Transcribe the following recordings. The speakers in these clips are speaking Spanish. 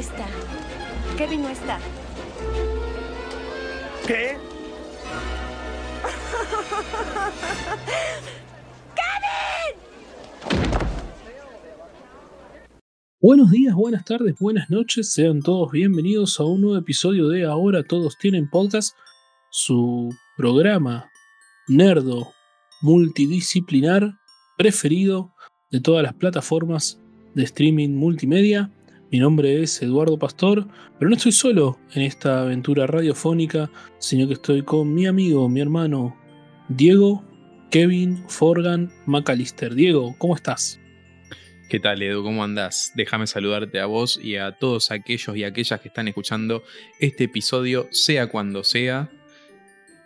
está. Kevin no está. ¿Qué? Buenos días, buenas tardes, buenas noches, sean todos bienvenidos a un nuevo episodio de Ahora Todos Tienen Podcast, su programa nerdo multidisciplinar preferido de todas las plataformas de streaming multimedia. Mi nombre es Eduardo Pastor, pero no estoy solo en esta aventura radiofónica, sino que estoy con mi amigo, mi hermano Diego Kevin Forgan McAllister. Diego, ¿cómo estás? ¿Qué tal, Edu? ¿Cómo andás? Déjame saludarte a vos y a todos aquellos y aquellas que están escuchando este episodio, sea cuando sea.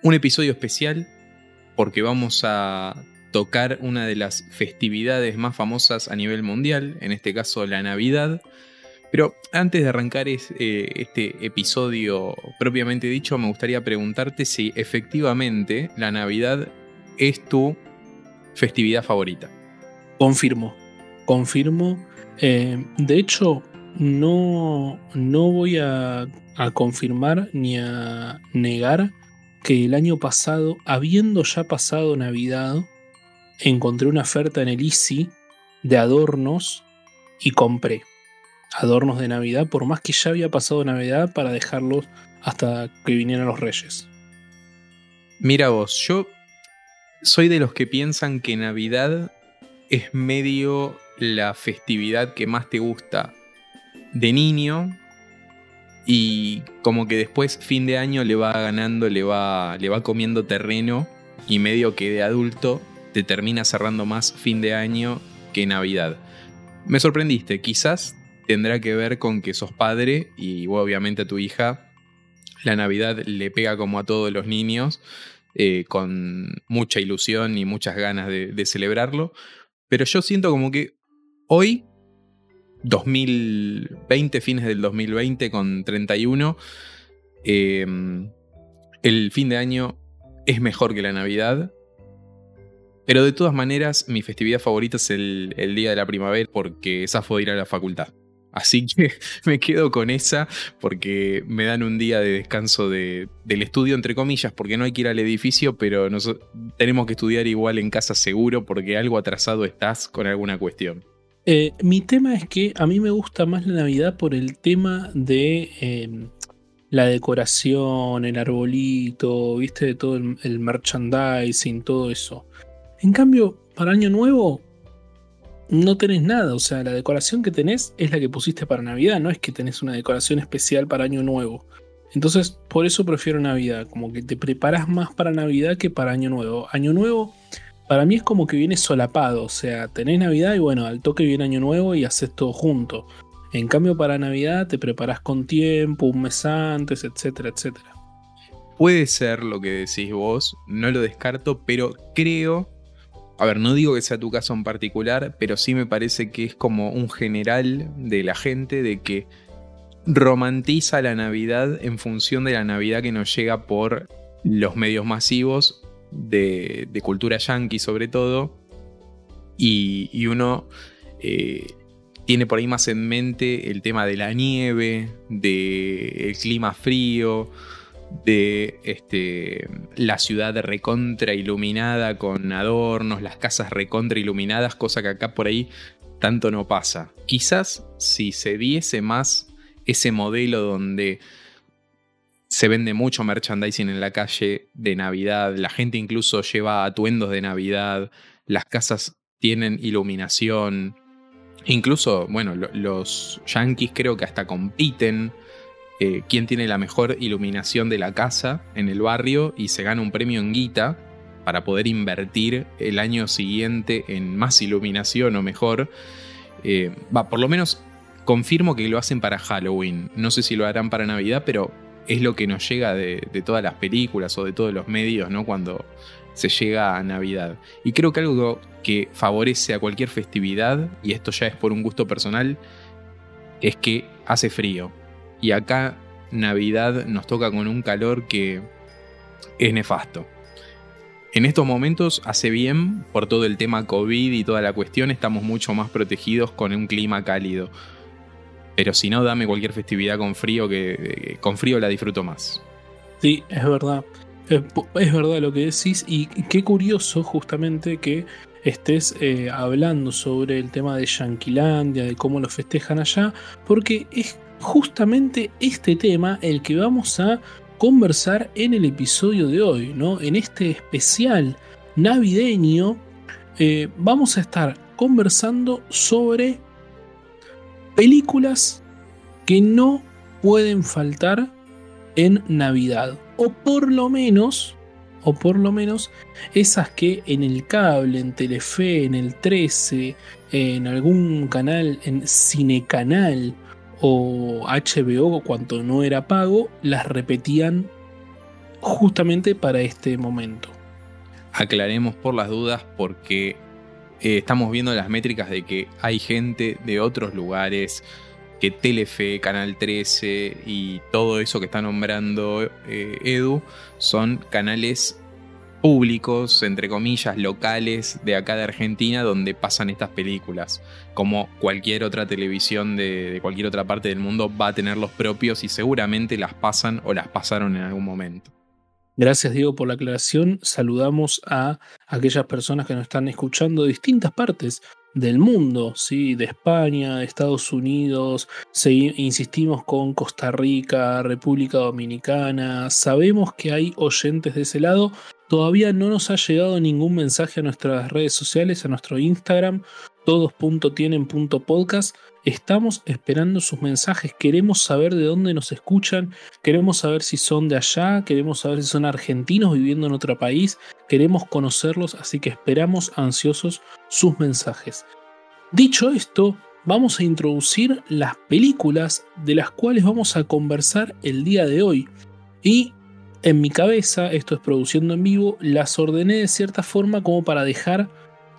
Un episodio especial porque vamos a tocar una de las festividades más famosas a nivel mundial, en este caso la Navidad. Pero antes de arrancar eh, este episodio propiamente dicho, me gustaría preguntarte si efectivamente la Navidad es tu festividad favorita. Confirmo confirmo. Eh, de hecho, no, no voy a, a, confirmar ni a negar que el año pasado, habiendo ya pasado Navidad, encontré una oferta en el Easy de adornos y compré adornos de Navidad, por más que ya había pasado Navidad, para dejarlos hasta que vinieran los Reyes. Mira vos, yo soy de los que piensan que Navidad es medio la festividad que más te gusta de niño y como que después fin de año le va ganando, le va, le va comiendo terreno y medio que de adulto te termina cerrando más fin de año que Navidad. Me sorprendiste, quizás tendrá que ver con que sos padre y obviamente a tu hija la Navidad le pega como a todos los niños, eh, con mucha ilusión y muchas ganas de, celebrarlo. Pero yo siento como que Hoy, 2020, fines del 2020 con 31, em, el fin de año es mejor que la Navidad. Pero de todas maneras, mi festividad favorita es el, día de la primavera porque esa fue ir a la facultad. Así que me quedo con esa porque me dan un día de descanso del estudio, entre comillas, porque no hay que ir al edificio, pero tenemos que estudiar igual en casa seguro porque algo atrasado estás con alguna cuestión. Eh, mi tema es que a mí me gusta más la Navidad por el tema de em, la decoración, el arbolito, viste, de todo el, merchandising, todo eso. En cambio, para Año Nuevo no tenés nada, o sea, la decoración que tenés es la que pusiste para Navidad, no es que tenés una decoración especial para Año Nuevo. Entonces, por eso prefiero Navidad, como que te preparas más para Navidad que para Año Nuevo. Año Nuevo para mí es como que viene solapado, o sea, tenés Navidad y bueno, al toque viene Año Nuevo y haces todo junto. En cambio, para Navidad te preparas con tiempo, un mes antes, etcétera, etcétera. Puede ser lo que decís vos, no lo descarto, pero creo, a ver, no digo que sea tu caso en particular, pero sí me parece que es como un general de la gente de que romantiza la Navidad en función de la Navidad que nos llega por los medios masivos de, cultura yankee sobre todo, y, uno eh, tiene por ahí más en mente el tema de la nieve, del clima frío, de este, la ciudad recontra iluminada con adornos, las casas recontra iluminadas, cosa que acá por ahí tanto no pasa. Quizás si se diese más ese modelo donde se vende mucho merchandising en la calle de Navidad, la gente incluso lleva atuendos de Navidad, las casas tienen iluminación, incluso, bueno, los yankees creo que hasta compiten eh, quién tiene la mejor iluminación de la casa en el barrio y se gana un premio en guita para poder invertir el año siguiente en más iluminación o mejor. Eh, va, por lo menos confirmo que lo hacen para Halloween. No sé si lo harán para Navidad, pero es lo que nos llega de, todas las películas o de todos los medios, ¿no? Cuando se llega a Navidad. Y creo que algo que favorece a cualquier festividad, y esto ya es por un gusto personal, es que hace frío. Y acá Navidad nos toca con un calor que es nefasto. En estos momentos hace bien por todo el tema COVID y toda la cuestión, estamos mucho más protegidos con un clima cálido. Pero si no, dame cualquier festividad con frío, que eh, con frío la disfruto más. Sí, es verdad. Es, verdad lo que decís. Y qué curioso justamente que estés eh, hablando sobre el tema de Yanquilandia, de cómo lo festejan allá, porque es justamente este tema el que vamos a conversar en el episodio de hoy, ¿no? En este especial navideño eh, vamos a estar conversando sobre películas que no pueden faltar en Navidad. O por lo menos, o por lo menos esas que en el cable, en Telefe, en el 13, en algún canal, en Cinecanal o HBO, cuanto no era pago, las repetían justamente para este momento. Aclaremos por las dudas porque eh, estamos viendo las métricas de que hay gente de otros lugares, que Telefe, Canal 13 y todo eso que está nombrando eh, Edu son canales públicos, entre comillas, locales de acá de Argentina donde pasan estas películas. Como cualquier otra televisión de, cualquier otra parte del mundo va a tener los propios y seguramente las pasan o las pasaron en algún momento. Gracias Diego por la aclaración. Saludamos a aquellas personas que nos están escuchando de distintas partes del mundo, ¿sí? de España, de Estados Unidos, insistimos con Costa Rica, República Dominicana, sabemos que hay oyentes de ese lado, todavía no nos ha llegado ningún mensaje a nuestras redes sociales, a nuestro Instagram, todos.tienen.podcast, Estamos esperando sus mensajes, queremos saber de dónde nos escuchan, queremos saber si son de allá, queremos saber si son argentinos viviendo en otro país, queremos conocerlos, así que esperamos ansiosos sus mensajes. Dicho esto, vamos a introducir las películas de las cuales vamos a conversar el día de hoy. Y en mi cabeza, esto es produciendo en vivo, las ordené de cierta forma como para dejar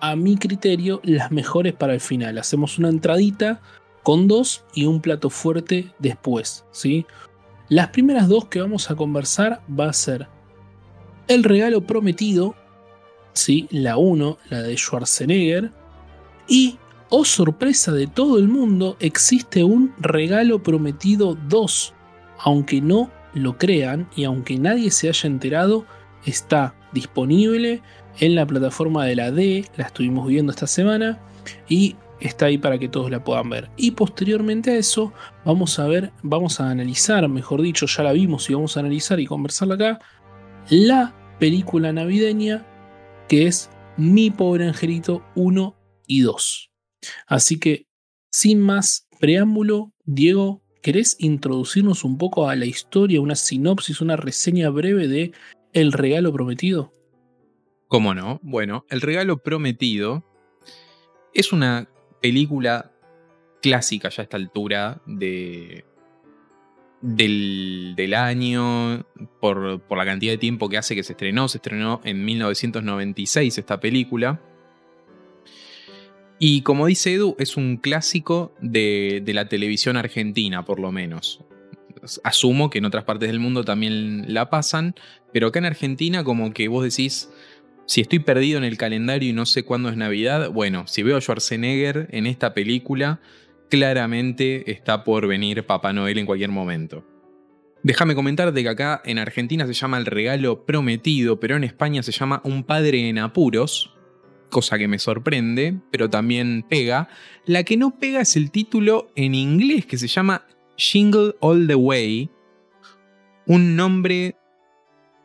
a mi criterio, las mejores para el final. Hacemos una entradita con dos y un plato fuerte después, ¿sí? Las primeras dos que vamos a conversar va a ser El regalo prometido, ¿sí? La 1, la de Schwarzenegger, y, oh sorpresa de todo el mundo, existe un regalo prometido 2, aunque no lo crean y aunque nadie se haya enterado, está disponible en la plataforma de la D, la estuvimos viendo esta semana y está ahí para que todos la puedan ver. Y posteriormente a eso vamos a ver, vamos a analizar, mejor dicho, ya la vimos y vamos a analizar y conversarla acá, la película navideña que es Mi pobre angelito 1 y 2. Así que, sin más preámbulo, Diego, ¿querés introducirnos un poco a la historia, una sinopsis, una reseña breve de El regalo prometido? ¿Cómo no? Bueno, El regalo prometido es una película clásica ya a esta altura de, del, del año, por, por, la cantidad de tiempo que hace que se estrenó. Se estrenó en 1996 esta película. Y como dice Edu, es un clásico de, la televisión argentina, por lo menos. Asumo que en otras partes del mundo también la pasan, pero acá en Argentina como que vos decís, si estoy perdido en el calendario y no sé cuándo es Navidad, bueno, si veo a Schwarzenegger en esta película, claramente está por venir Papá Noel en cualquier momento. Déjame comentarte que acá en Argentina se llama El Regalo Prometido, pero en España se llama Un Padre en Apuros, cosa que me sorprende, pero también pega. La que no pega es el título en inglés que se llama Jingle All the Way, un nombre,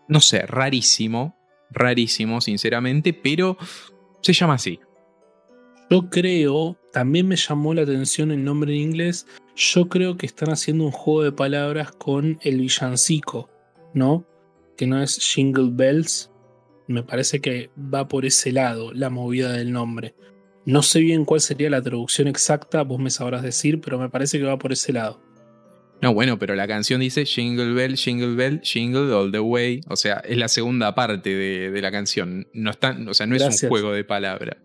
no sé, rarísimo, rarísimo, sinceramente, pero se llama así. Yo creo, también me llamó la atención el nombre en inglés, yo creo que están haciendo un juego de palabras con el villancico, ¿no? Que no es Jingle Bells, me parece que va por ese lado la movida del nombre. No sé bien cuál sería la traducción exacta, vos me sabrás decir, pero me parece que va por ese lado. No, bueno, pero la canción dice Jingle Bell, Jingle Bell, Jingle All the Way. O sea, es la segunda parte de, la canción. No está, o sea, no es un juego de palabras.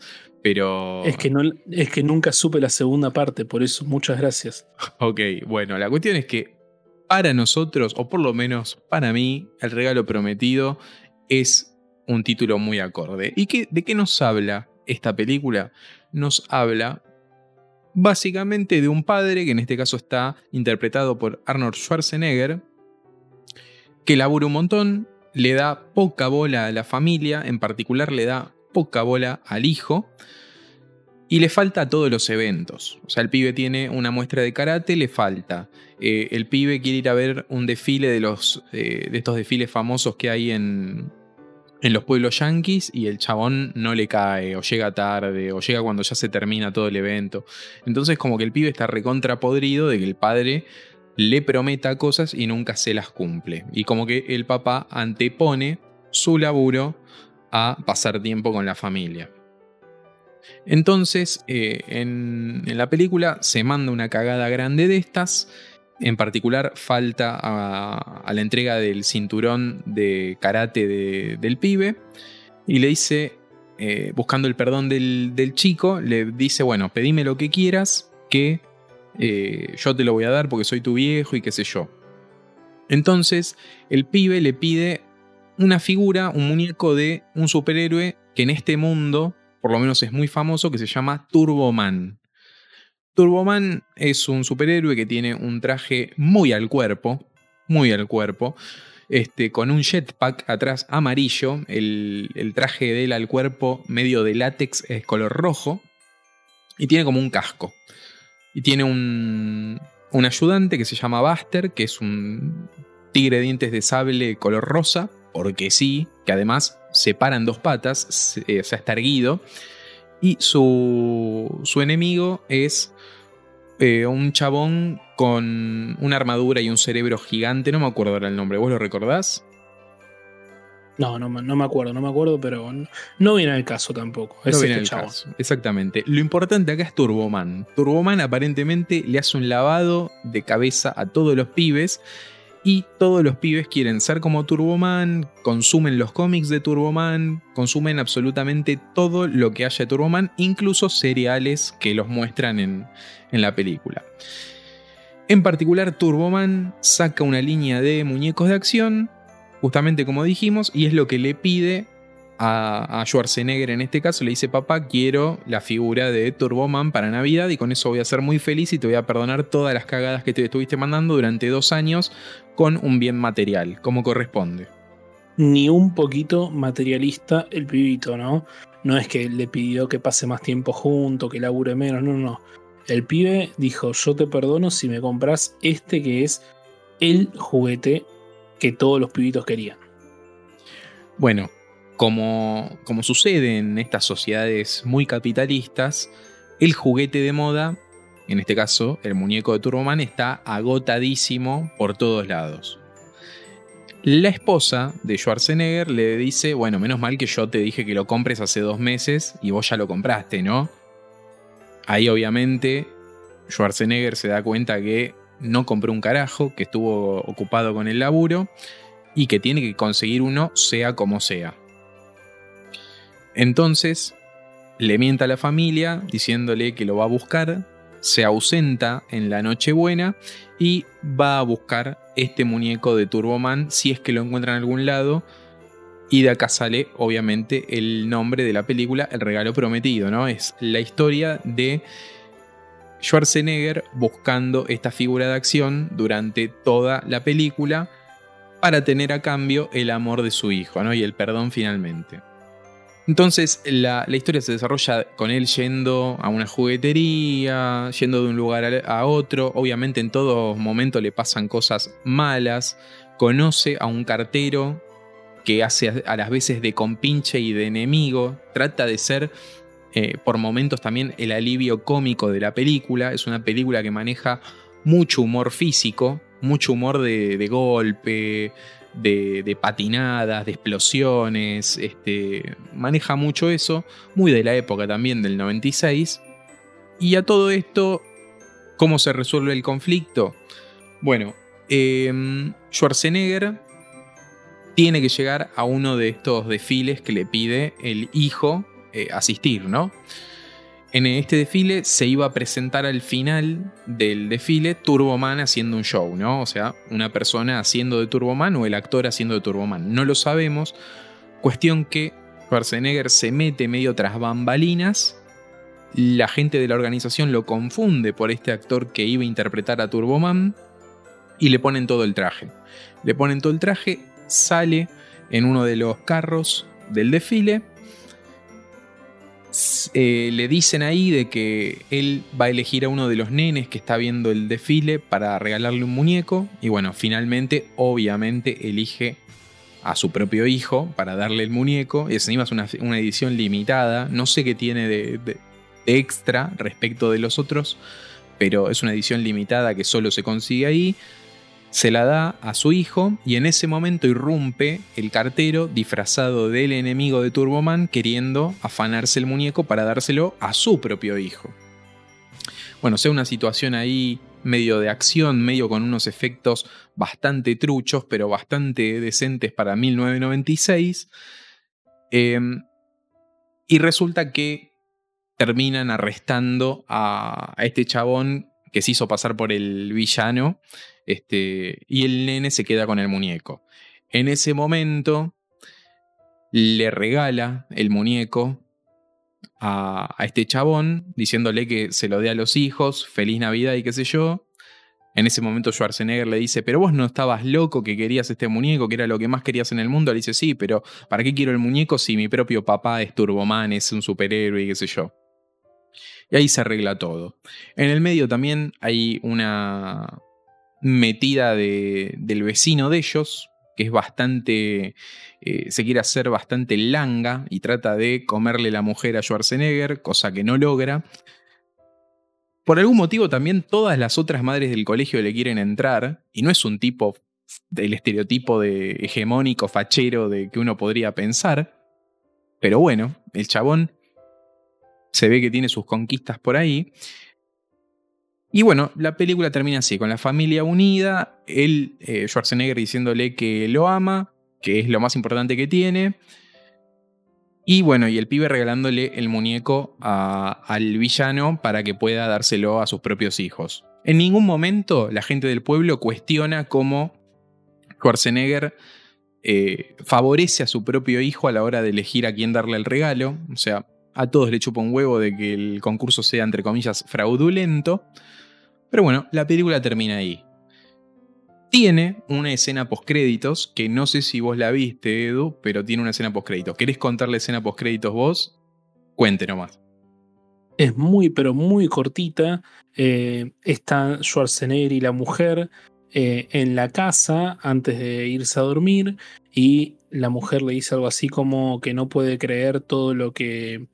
Pero. Es que, no, es que nunca supe la segunda parte, por eso, muchas gracias. Ok, bueno, la cuestión es que para nosotros, o por lo menos para mí, El regalo prometido es un título muy acorde. ¿Y de qué nos habla esta película? Nos habla básicamente de un padre, que en este caso está interpretado por Arnold Schwarzenegger, que labura un montón, le da poca bola a la familia, en particular le da poca bola al hijo, y le falta a todos los eventos. O sea, el pibe tiene una muestra de karate, le falta. Eh, el pibe quiere ir a ver un desfile de, los, eh, de estos desfiles famosos que hay en, en los pueblos yanquis y el chabón no le cae, o llega tarde, o llega cuando ya se termina todo el evento. Entonces, como que el pibe está recontrapodrido de que el padre le prometa cosas y nunca se las cumple. Y como que el papá antepone su laburo a pasar tiempo con la familia. Entonces, eh, en, la película se manda una cagada grande de estas en particular, falta a, la entrega del cinturón de karate del pibe. Y le dice, eh, buscando el perdón del, chico, le dice, bueno, pedime lo que quieras, que eh, yo te lo voy a dar porque soy tu viejo y qué sé yo. Entonces, el pibe le pide una figura, un muñeco de un superhéroe que en este mundo, por lo menos es muy famoso, que se llama Turboman. Turboman es un superhéroe que tiene un traje muy al cuerpo, muy al cuerpo, este, con un jetpack atrás amarillo, el, traje de él al cuerpo medio de látex es color rojo, y tiene como un casco. Y tiene un, un ayudante que se llama Buster, que es un tigre de dientes de sable color rosa, porque sí, que además se para en dos patas, o sea, está erguido. Y su, su enemigo es eh, un chabón con una armadura y un cerebro gigante, no me acuerdo ahora el nombre, ¿vos lo recordás? No, no, me acuerdo, no me acuerdo, pero no, viene al caso tampoco. no viene al caso, exactamente. Lo importante acá es Turboman. Turboman aparentemente le hace un lavado de cabeza a todos los pibes y todos los pibes quieren ser como Turboman, consumen los cómics de Turboman, consumen absolutamente todo lo que haya de Turboman, incluso cereales que los muestran en, la película. En particular, Turboman saca una línea de muñecos de acción, justamente como dijimos, y es lo que le pide a, Schwarzenegger en este caso, le dice, papá, quiero la figura de Turboman para Navidad y con eso voy a ser muy feliz y te voy a perdonar todas las cagadas que te estuviste mandando durante dos años con un bien material, como corresponde. Ni un poquito materialista el pibito, ¿no? No es que le pidió que pase más tiempo junto, que labure menos, no, no. El pibe dijo, yo te perdono si me compras este que es el juguete que todos los pibitos querían. Bueno, como, como sucede en estas sociedades muy capitalistas, el juguete de moda en este caso el muñeco de Turboman, está agotadísimo por todos lados. La esposa de Schwarzenegger le dice, bueno, menos mal que yo te dije que lo compres hace dos meses y vos ya lo compraste, ¿no? Ahí obviamente Schwarzenegger se da cuenta que no compró un carajo, que estuvo ocupado con el laburo y que tiene que conseguir uno sea como sea. Entonces le mienta a la familia diciéndole que lo va a buscar se ausenta en la Nochebuena y va a buscar este muñeco de Turboman si es que lo encuentra en algún lado. Y de acá sale, obviamente, el nombre de la película, El regalo prometido, ¿no? Es la historia de Schwarzenegger buscando esta figura de acción durante toda la película para tener a cambio el amor de su hijo, ¿no? Y el perdón finalmente. Entonces la, historia se desarrolla con él yendo a una juguetería, yendo de un lugar a, otro. Obviamente en todo momento le pasan cosas malas. Conoce a un cartero que hace a las veces de compinche y de enemigo. Trata de ser eh, por momentos también el alivio cómico de la película. Es una película que maneja mucho humor físico, mucho humor de golpe, de, patinadas, de explosiones, este, maneja mucho eso, muy de la época también del 96. Y a todo esto, ¿cómo se resuelve el conflicto? Bueno, em, Schwarzenegger tiene que llegar a uno de estos desfiles que le pide el hijo eh, asistir, ¿no? En este desfile se iba a presentar al final del desfile Turboman haciendo un show, ¿no? O sea, una persona haciendo de Turboman o el actor haciendo de Turboman. No lo sabemos. Cuestión que Schwarzenegger se mete medio tras bambalinas, la gente de la organización lo confunde por este actor que iba a interpretar a Turboman y le ponen todo el traje. Le ponen todo el traje, sale en uno de los carros del desfile. Eh, le dicen ahí de que él va a elegir a uno de los nenes que está viendo el desfile para regalarle un muñeco. Y bueno, finalmente, obviamente, elige a su propio hijo para darle el muñeco. Y es una, una edición limitada. No sé qué tiene de extra respecto de los otros, pero es una edición limitada que solo se consigue ahí se la da a su hijo y en ese momento irrumpe el cartero disfrazado del enemigo de Turboman queriendo afanarse el muñeco para dárselo a su propio hijo. Bueno, sea una situación ahí medio de acción, medio con unos efectos bastante truchos, pero bastante decentes para 1996. Em, y resulta que terminan arrestando a, a este chabón que se hizo pasar por el villano este, y el nene se queda con el muñeco. En ese momento le regala el muñeco a, este chabón, diciéndole que se lo dé a los hijos, feliz Navidad y qué sé yo. En ese momento Schwarzenegger le dice, pero vos no estabas loco que querías este muñeco, que era lo que más querías en el mundo. Le dice, sí, pero ¿para qué quiero el muñeco si mi propio papá es Turboman, es un superhéroe y qué sé yo? Y ahí se arregla todo. En el medio también hay una, metida del vecino de ellos, que es bastante, eh, se quiere hacer bastante langa y trata de comerle la mujer a Schwarzenegger, cosa que no logra. Por algún motivo también todas las otras madres del colegio le quieren entrar, y no es un tipo del estereotipo de hegemónico, fachero de que uno podría pensar, pero bueno, el chabón se ve que tiene sus conquistas por ahí, y bueno, la película termina así, con la familia unida, él, eh, Schwarzenegger diciéndole que lo ama, que es lo más importante que tiene. Y bueno, y el pibe regalándole el muñeco al villano para que pueda dárselo a sus propios hijos. En ningún momento la gente del pueblo cuestiona cómo Schwarzenegger eh, favorece a su propio hijo a la hora de elegir a quién darle el regalo. O sea, a todos le chupa un huevo de que el concurso sea, entre comillas, fraudulento. Pero bueno, la película termina ahí. Tiene una escena postcréditos, que no sé si vos la viste, Edu, pero tiene una escena postcréditos. ¿Querés contar la escena postcréditos vos? Cuente nomás. Es muy, pero muy cortita. Eh, está Schwarzenegger y la mujer eh, en la casa antes de irse a dormir y la mujer le dice algo así como que no puede creer todo lo que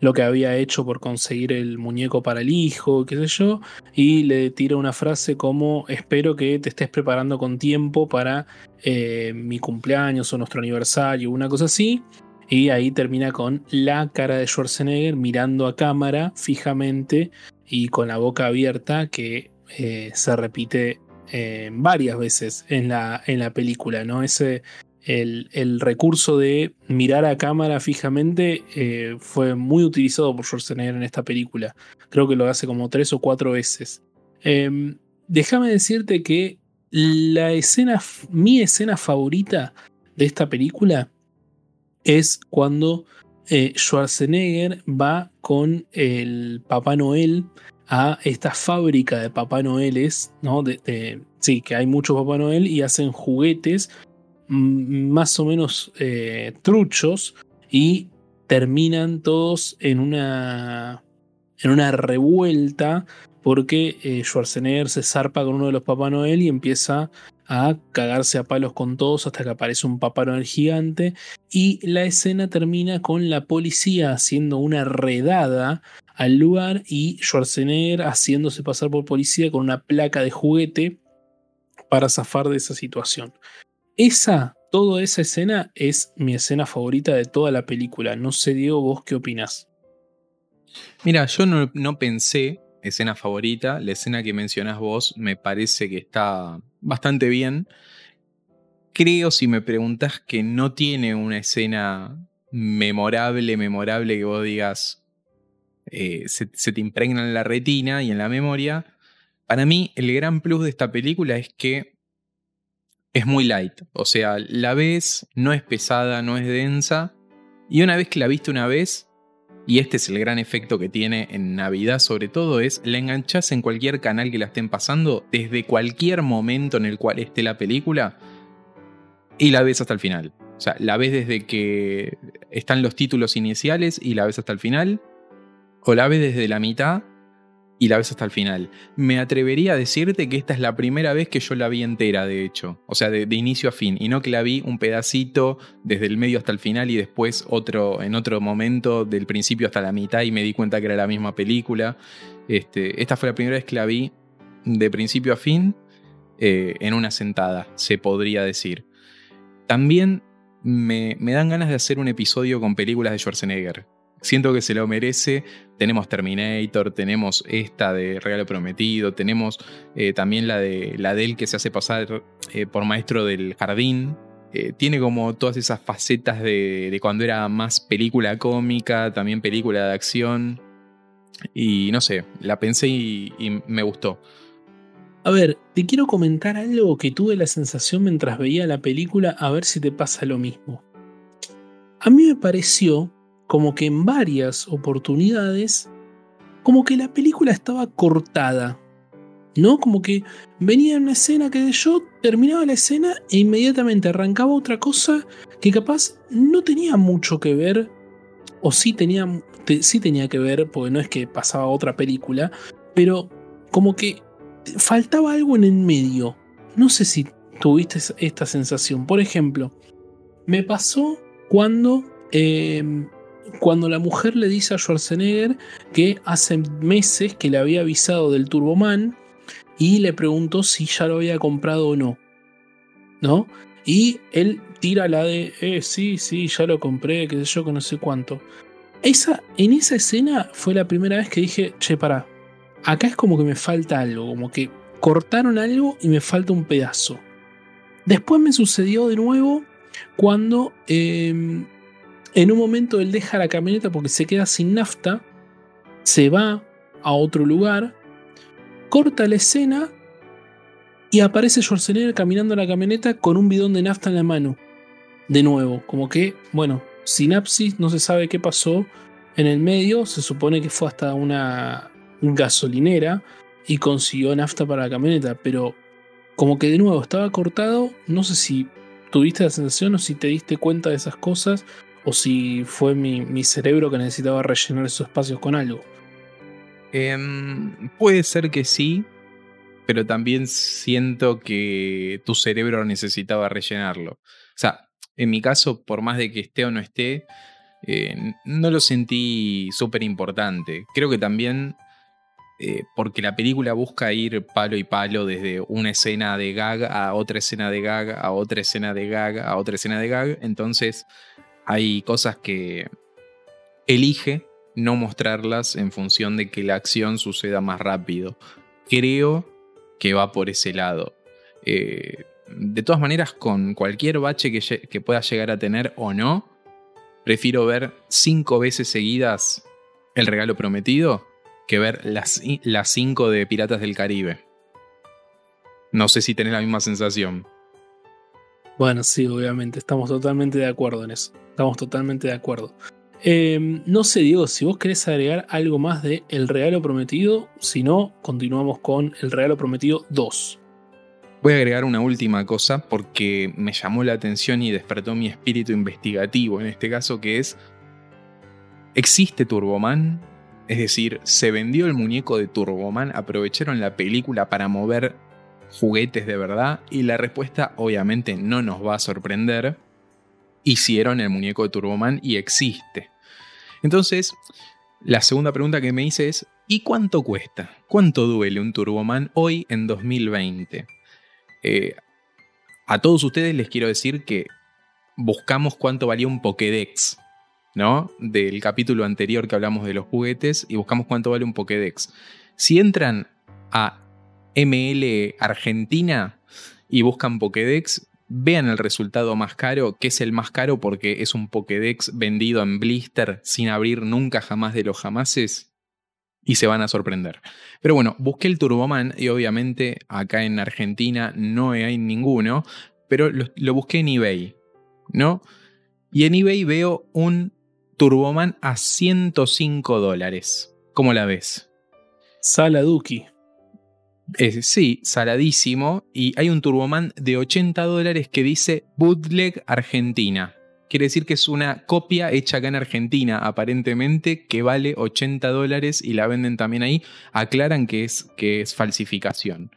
lo que había hecho por conseguir el muñeco para el hijo, qué sé yo, y le tira una frase como espero que te estés preparando con tiempo para eh, mi cumpleaños o nuestro aniversario, una cosa así. Y ahí termina con la cara de Schwarzenegger mirando a cámara fijamente y con la boca abierta que eh, se repite eh, varias veces en la, en la película, ¿no? Ese, el, recurso de mirar a cámara fijamente eh, fue muy utilizado por Schwarzenegger en esta película. Creo que lo hace como tres o cuatro veces. Em, déjame decirte que la escena, mi escena favorita de esta película es cuando eh, Schwarzenegger va con el Papá Noel a esta fábrica de Papá Noeles, ¿no? sí, que hay muchos Papá Noel y hacen juguetes más o menos eh, truchos y terminan todos en una, en una revuelta porque eh, Schwarzenegger se zarpa con uno de los Papá Noel y empieza a cagarse a palos con todos hasta que aparece un Papá Noel gigante y la escena termina con la policía haciendo una redada al lugar y Schwarzenegger haciéndose pasar por policía con una placa de juguete para zafar de esa situación. Esa, toda esa escena es mi escena favorita de toda la película. No sé, Diego, vos qué opinás. Mira, yo no, pensé escena favorita. La escena que mencionás vos me parece que está bastante bien. Creo, si me preguntas, que no tiene una escena memorable, memorable que vos digas eh, se, se, te impregna en la retina y en la memoria. Para mí, el gran plus de esta película es que es muy light. O sea, la ves, no es pesada, no es densa. Y una vez que la viste una vez, y este es el gran efecto que tiene en Navidad sobre todo, es la enganchás en cualquier canal que la estén pasando, desde cualquier momento en el cual esté la película, y la ves hasta el final. O sea, la ves desde que están los títulos iniciales y la ves hasta el final, o la ves desde la mitad y la ves hasta el final. Me atrevería a decirte que esta es la primera vez que yo la vi entera, de hecho. O sea, de, inicio a fin. Y no que la vi un pedacito desde el medio hasta el final y después otro en otro momento del principio hasta la mitad y me di cuenta que era la misma película. Este, esta fue la primera vez que la vi de principio a fin eh, en una sentada, se podría decir. También me, me dan ganas de hacer un episodio con películas de Schwarzenegger Siento que se lo merece. Tenemos Terminator, tenemos esta de Regalo Prometido, tenemos eh, también la de, la de él que se hace pasar eh, por maestro del jardín. Eh, tiene como todas esas facetas de, cuando era más película cómica, también película de acción. Y no sé, la pensé y me gustó. A ver, te quiero comentar algo que tuve la sensación mientras veía la película, a ver si te pasa lo mismo. A mí me pareció como que en varias oportunidades, como que la película estaba cortada. ¿No? Como que venía una escena que yo terminaba la escena e inmediatamente arrancaba otra cosa que capaz no tenía mucho que ver, o sí tenía, sí tenía que ver, porque no es que pasaba otra película, pero como que faltaba algo en el medio. No sé si tuviste esta sensación. Por ejemplo, me pasó cuando em, cuando la mujer le dice a Schwarzenegger que hace meses que le había avisado del Turboman y le preguntó si ya lo había comprado o no. ¿No? Y él tira la de, eh, sí, sí, ya lo compré, que sé yo, que no sé cuánto. Esa, en esa escena fue la primera vez que dije, che, pará, acá es como que me falta algo, como que cortaron algo y me falta un pedazo. Después me sucedió de nuevo cuando em, en un momento él deja la camioneta porque se queda sin nafta, se va a otro lugar, corta la escena y aparece Schwarzenegger caminando en la camioneta con un bidón de nafta en la mano. De nuevo, como que, bueno, sinapsis, no se sabe qué pasó en el medio, se supone que fue hasta una gasolinera y consiguió nafta para la camioneta, pero como que de nuevo estaba cortado, no sé si tuviste la sensación o si te diste cuenta de esas cosas o si fue mi, cerebro que necesitaba rellenar esos espacios con algo. Em, puede ser que sí, pero también siento que tu cerebro necesitaba rellenarlo. O sea, en mi caso, por más de que esté o no esté, eh, no lo sentí súper importante. Creo que también eh, porque la película busca ir palo y palo desde una escena de gag a otra escena de gag, a otra escena de gag, a otra escena de gag. Entonces hay cosas que elige no mostrarlas en función de que la acción suceda más rápido. Creo que va por ese lado. Eh, de todas maneras, con cualquier bache que, pueda llegar a tener o no, prefiero ver cinco veces seguidas el regalo prometido que ver las, las cinco de Piratas del Caribe. No sé si tenés la misma sensación. Bueno, sí, obviamente, estamos totalmente de acuerdo en eso. Estamos totalmente de acuerdo. Em, no sé, Diego, si vos querés agregar algo más de El Regalo Prometido, si no, continuamos con El Regalo Prometido 2. Voy a agregar una última cosa porque me llamó la atención y despertó mi espíritu investigativo en este caso, que es, ¿existe Turboman? Es decir, ¿se vendió el muñeco de Turboman? ¿Aprovecharon la película para mover juguetes de verdad? Y la respuesta obviamente no nos va a sorprender. Hicieron el muñeco de Turboman y existe. Entonces, la segunda pregunta que me hice es, ¿y cuánto cuesta? ¿Cuánto duele un Turboman hoy en 2020? Eh, a todos ustedes les quiero decir que buscamos cuánto valía un Pokédex, ¿no? Del capítulo anterior que hablamos de los juguetes y buscamos cuánto vale un Pokédex. Si entran a ML Argentina y buscan Pokédex, vean el resultado más caro, que es el más caro porque es un Pokédex vendido en blister sin abrir nunca jamás de los jamases y se van a sorprender. Pero bueno, busqué el Turboman y obviamente acá en Argentina no hay ninguno, pero lo, lo busqué en eBay, ¿no? Y en eBay veo un Turboman a 105 dólares. ¿Cómo la ves? Saladuki. Sí, saladísimo. Y hay un Turboman de 80 dólares que dice Bootleg Argentina. Quiere decir que es una copia hecha acá en Argentina, aparentemente, que vale 80 dólares y la venden también ahí. Aclaran que es, que es falsificación.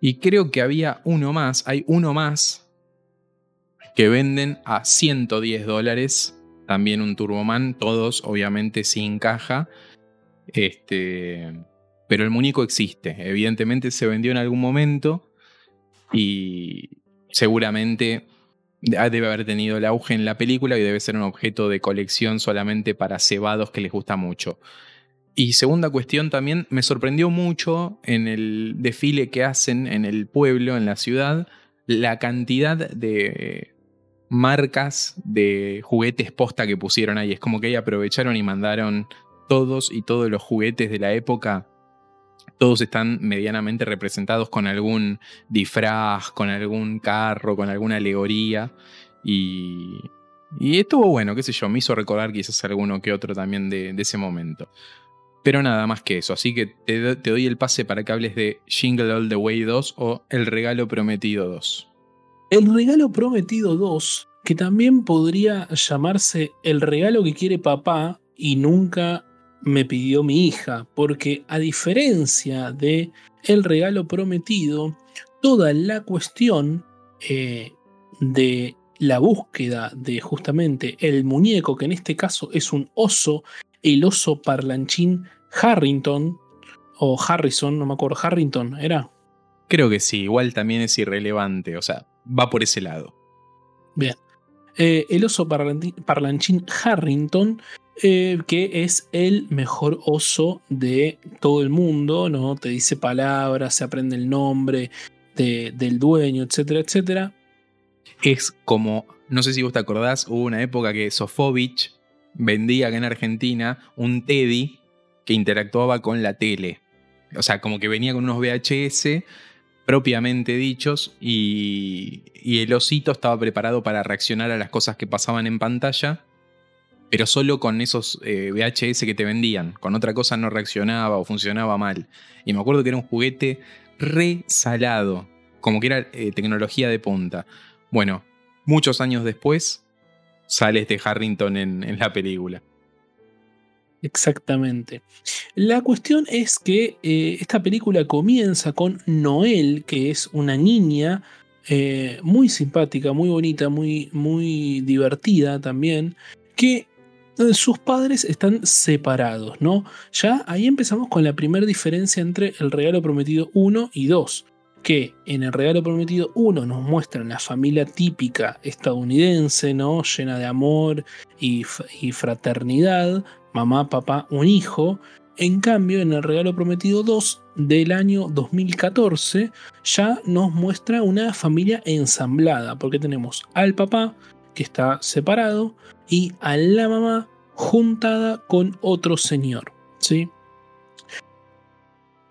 Y creo que había uno más, hay uno más que venden a 110 dólares. También un Turboman, todos obviamente sin caja. Este, pero el muñeco existe. Evidentemente se vendió en algún momento y seguramente debe haber tenido el auge en la película y debe ser un objeto de colección solamente para cebados que les gusta mucho. Y segunda cuestión también, me sorprendió mucho en el desfile que hacen en el pueblo, en la ciudad, la cantidad de marcas de juguetes posta que pusieron ahí. Es como que ahí aprovecharon y mandaron todos y todos los juguetes de la época todos están medianamente representados con algún disfraz, con algún carro, con alguna alegoría. Y, y estuvo bueno, qué sé yo, me hizo recordar quizás alguno que otro también de, ese momento. Pero nada más que eso, así que te, te, doy el pase para que hables de Jingle All the Way 2 o El Regalo Prometido 2. El Regalo Prometido 2, que también podría llamarse El Regalo que quiere papá y nunca me pidió mi hija, porque a diferencia de el regalo prometido, toda la cuestión eh, de la búsqueda de justamente el muñeco, que en este caso es un oso, el oso parlanchín Harrington, o Harrison, no me acuerdo, Harrington, ¿era? Creo que sí, igual también es irrelevante, o sea, va por ese lado. Bien. Eh, el oso parlanchín Harrington eh, que es el mejor oso de todo el mundo, ¿no? Te dice palabras, se aprende el nombre del dueño, etcétera, etcétera. Es como, no sé si vos te acordás, hubo una época que Sofovich vendía acá en Argentina un Teddy que interactuaba con la tele. O sea, como que venía con unos VHS propiamente dichos y, y, el osito estaba preparado para reaccionar a las cosas que pasaban en pantalla pero solo con esos eh, VHS que te vendían. Con otra cosa no reaccionaba o funcionaba mal. Y me acuerdo que era un juguete resalado, como que era eh, tecnología de punta. Bueno, muchos años después sale este Harrington en, la película. Exactamente. La cuestión es que eh, esta película comienza con Noel, que es una niña muy simpática, muy bonita, muy, muy divertida también, que sus padres están separados, ¿no? Ya ahí empezamos con la primera diferencia entre el regalo prometido 1 y 2, que en el regalo prometido 1 nos muestran la familia típica estadounidense, ¿no? Llena de amor y, y fraternidad, mamá, papá, un hijo. En cambio, en el regalo prometido 2 del año 2014 ya nos muestra una familia ensamblada, porque tenemos al papá que está separado y a la mamá juntada con otro señor. ¿sí?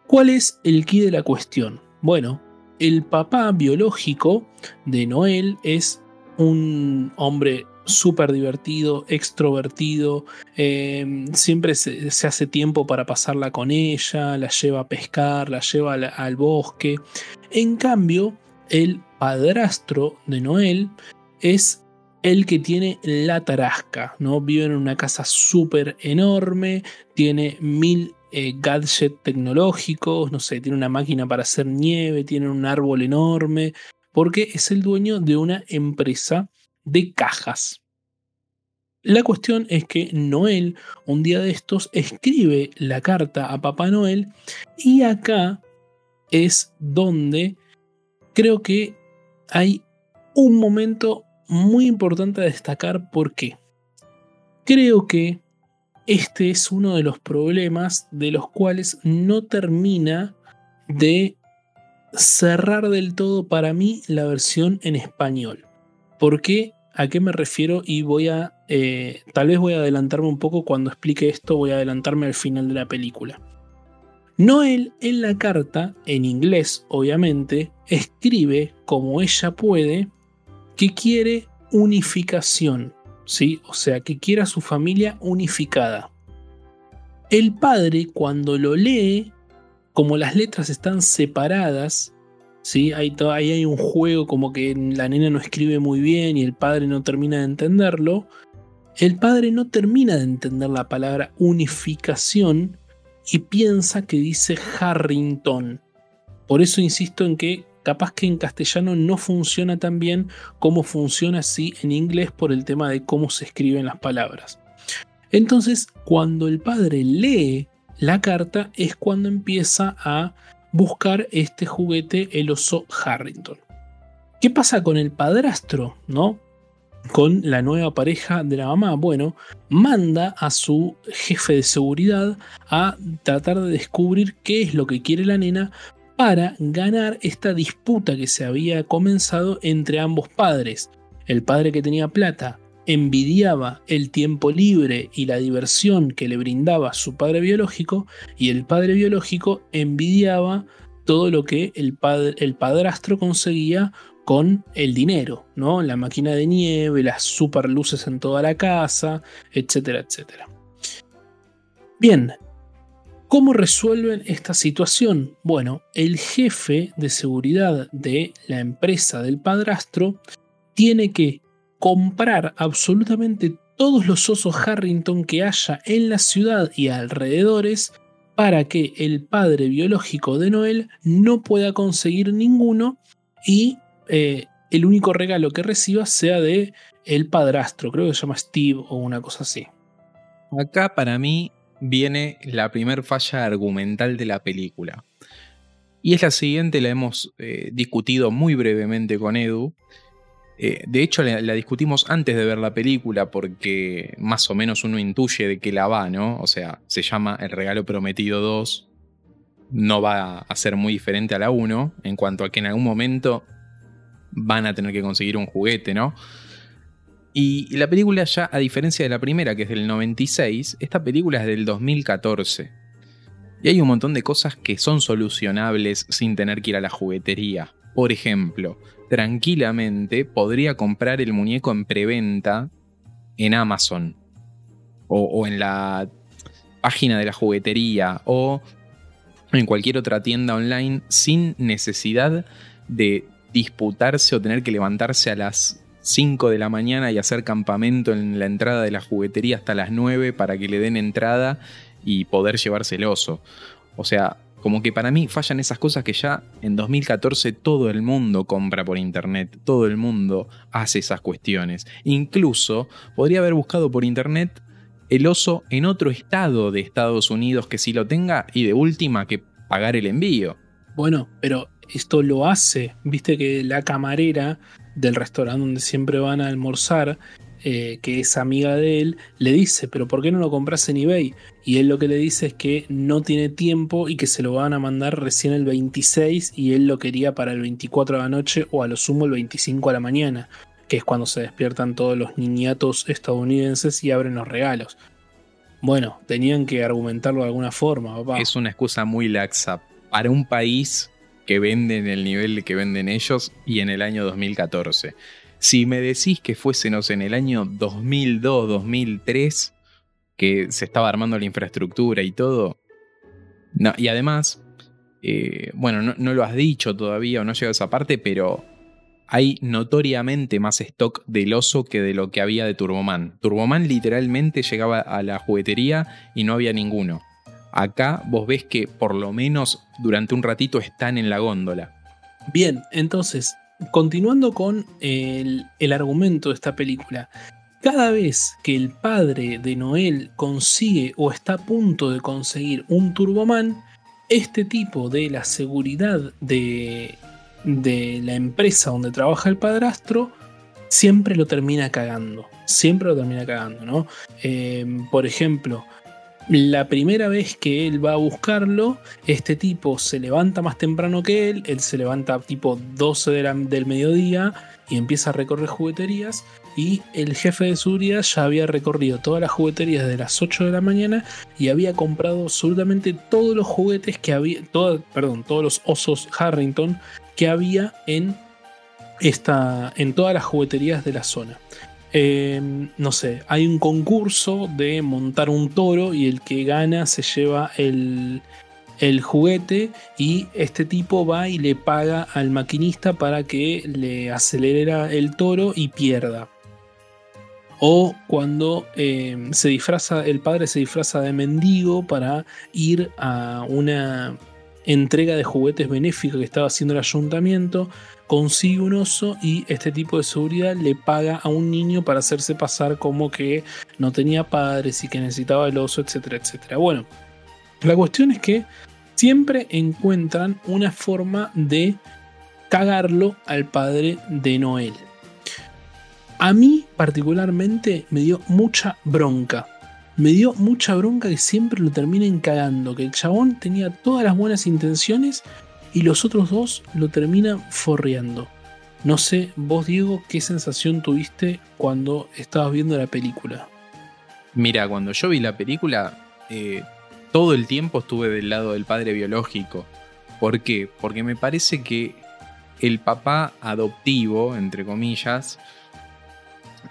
¿Cuál es el quid de la cuestión? Bueno, el papá biológico de Noel es un hombre súper divertido, extrovertido, em, siempre se, hace tiempo para pasarla con ella, la lleva a pescar, la lleva al bosque. En cambio, el padrastro de Noel es el que tiene la tarasca, ¿no? Vive en una casa súper enorme, tiene mil eh, gadgets tecnológicos, no sé, tiene una máquina para hacer nieve, tiene un árbol enorme, porque es el dueño de una empresa de cajas. La cuestión es que Noel, un día de estos, escribe la carta a Papá Noel y acá es donde creo que hay un momento muy importante destacar porque creo que este es uno de los problemas de los cuales no termina de cerrar del todo para mí la versión en español. ¿Por qué? ¿A qué me refiero? Y voy a, eh, tal vez voy a adelantarme un poco cuando explique esto, voy a adelantarme al final de la película. Noel en la carta, en inglés obviamente, escribe como ella puede que quiere unificación, ¿sí? O sea, que quiera su familia unificada. El padre, cuando lo lee, como las letras están separadas, ¿sí? Ahí hay un juego como que la nena no escribe muy bien y el padre no termina de entenderlo. El padre no termina de entender la palabra unificación y piensa que dice Harrington. Por eso insisto en que capaz que en castellano no funciona tan bien como funciona así en inglés por el tema de cómo se escriben las palabras. Entonces, cuando el padre lee la carta es cuando empieza a buscar este juguete, el oso Harrington. ¿Qué pasa con el padrastro, no? Con la nueva pareja de la mamá. Bueno, manda a su jefe de seguridad a tratar de descubrir qué es lo que quiere la nena para ganar esta disputa que se había comenzado entre ambos padres. El padre que tenía plata envidiaba el tiempo libre y la diversión que le brindaba su padre biológico y el padre biológico envidiaba todo lo que el, padre, el padrastro conseguía con el dinero, ¿no? La máquina de nieve, las super luces en toda la casa, etcétera, etcétera. Bien, ¿cómo resuelven esta situación? Bueno, el jefe de seguridad de la empresa del padrastro tiene que comprar absolutamente todos los osos Harrington que haya en la ciudad y alrededores para que el padre biológico de Noel no pueda conseguir ninguno y eh, el único regalo que reciba sea de el padrastro, creo que se llama Steve o una cosa así. Acá para mí viene la primer falla argumental de la película. Y es la siguiente, la hemos eh, discutido muy brevemente con Edu, eh, de hecho, la, discutimos antes de ver la película porque más o menos uno intuye de qué la va, ¿no? O sea, se llama El Regalo Prometido 2. No va a ser muy diferente a la 1 en cuanto a que en algún momento van a tener que conseguir un juguete, ¿no? Y la película ya, a diferencia de la primera, que es del 96, esta película es del 2014. Y hay un montón de cosas que son solucionables sin tener que ir a la juguetería. Por ejemplo, tranquilamente podría comprar el muñeco en preventa en Amazon o, en la página de la juguetería o en cualquier otra tienda online sin necesidad de disputarse o tener que levantarse a las 5 de la mañana y hacer campamento en la entrada de la juguetería hasta las 9 para que le den entrada y poder llevarse el oso. O sea, como que para mí fallan esas cosas que ya en 2014 todo el mundo compra por internet, todo el mundo hace esas cuestiones. Incluso podría haber buscado por internet el oso en otro estado de Estados Unidos que sí lo tenga y de última que pagar el envío. Bueno, pero esto lo hace, viste que la camarera del restaurante donde siempre van a almorzar eh, que es amiga de él, le dice, pero ¿por qué no lo compras en eBay? Y él lo que le dice es que no tiene tiempo y que se lo van a mandar recién el 26 y él lo quería para el 24 de la noche o a lo sumo el 25 a la mañana, que es cuando se despiertan todos los niñatos estadounidenses y abren los regalos. Bueno, tenían que argumentarlo de alguna forma, papá. Es una excusa muy laxa para un país que vende en el nivel que venden ellos y en el año 2014. Si me decís que fuésemos en el año 2002, 2003, que se estaba armando la infraestructura y todo. Y además, eh, bueno, no, lo has dicho todavía o no llega a esa parte, pero hay notoriamente más stock del oso que de lo que había de Turboman. Turboman literalmente llegaba a la juguetería y no había ninguno. Acá vos ves que por lo menos durante un ratito están en la góndola. Bien, entonces, continuando con el, argumento de esta película, cada vez que el padre de Noel consigue o está a punto de conseguir un Turboman, este tipo de la seguridad de, de la empresa donde trabaja el padrastro siempre lo termina cagando. Siempre lo termina cagando, ¿no? Eh, por ejemplo, la primera vez que él va a buscarlo, este tipo se levanta más temprano que él, él se levanta tipo 12 del mediodía y empieza a recorrer jugueterías y el jefe de seguridad ya había recorrido todas las jugueterías de las 8 de la mañana y había comprado absolutamente todos los juguetes que había, perdón, todos los osos Harrington que había en, esta, en todas las jugueterías de la zona. Eh, no sé, hay un concurso de montar un toro y el que gana se lleva el, juguete y este tipo va y le paga al maquinista para que le acelere el toro y pierda. O cuando eh, se disfraza, el padre se disfraza de mendigo para ir a una entrega de juguetes benéfica que estaba haciendo el ayuntamiento, consigue un oso y este tipo de seguridad le paga a un niño para hacerse pasar como que no tenía padres y que necesitaba el oso, etcétera, etcétera. Bueno, la cuestión es que siempre encuentran una forma de cagarlo al padre de Noel. A mí particularmente me dio mucha bronca. Me dio mucha bronca que siempre lo terminen cagando, que el chabón tenía todas las buenas intenciones y los otros dos lo terminan forreando. No sé, vos Diego, qué sensación tuviste cuando estabas viendo la película. Mira, cuando yo vi la película, eh, todo el tiempo estuve del lado del padre biológico. ¿Por qué? Porque me parece que el papá adoptivo, entre comillas,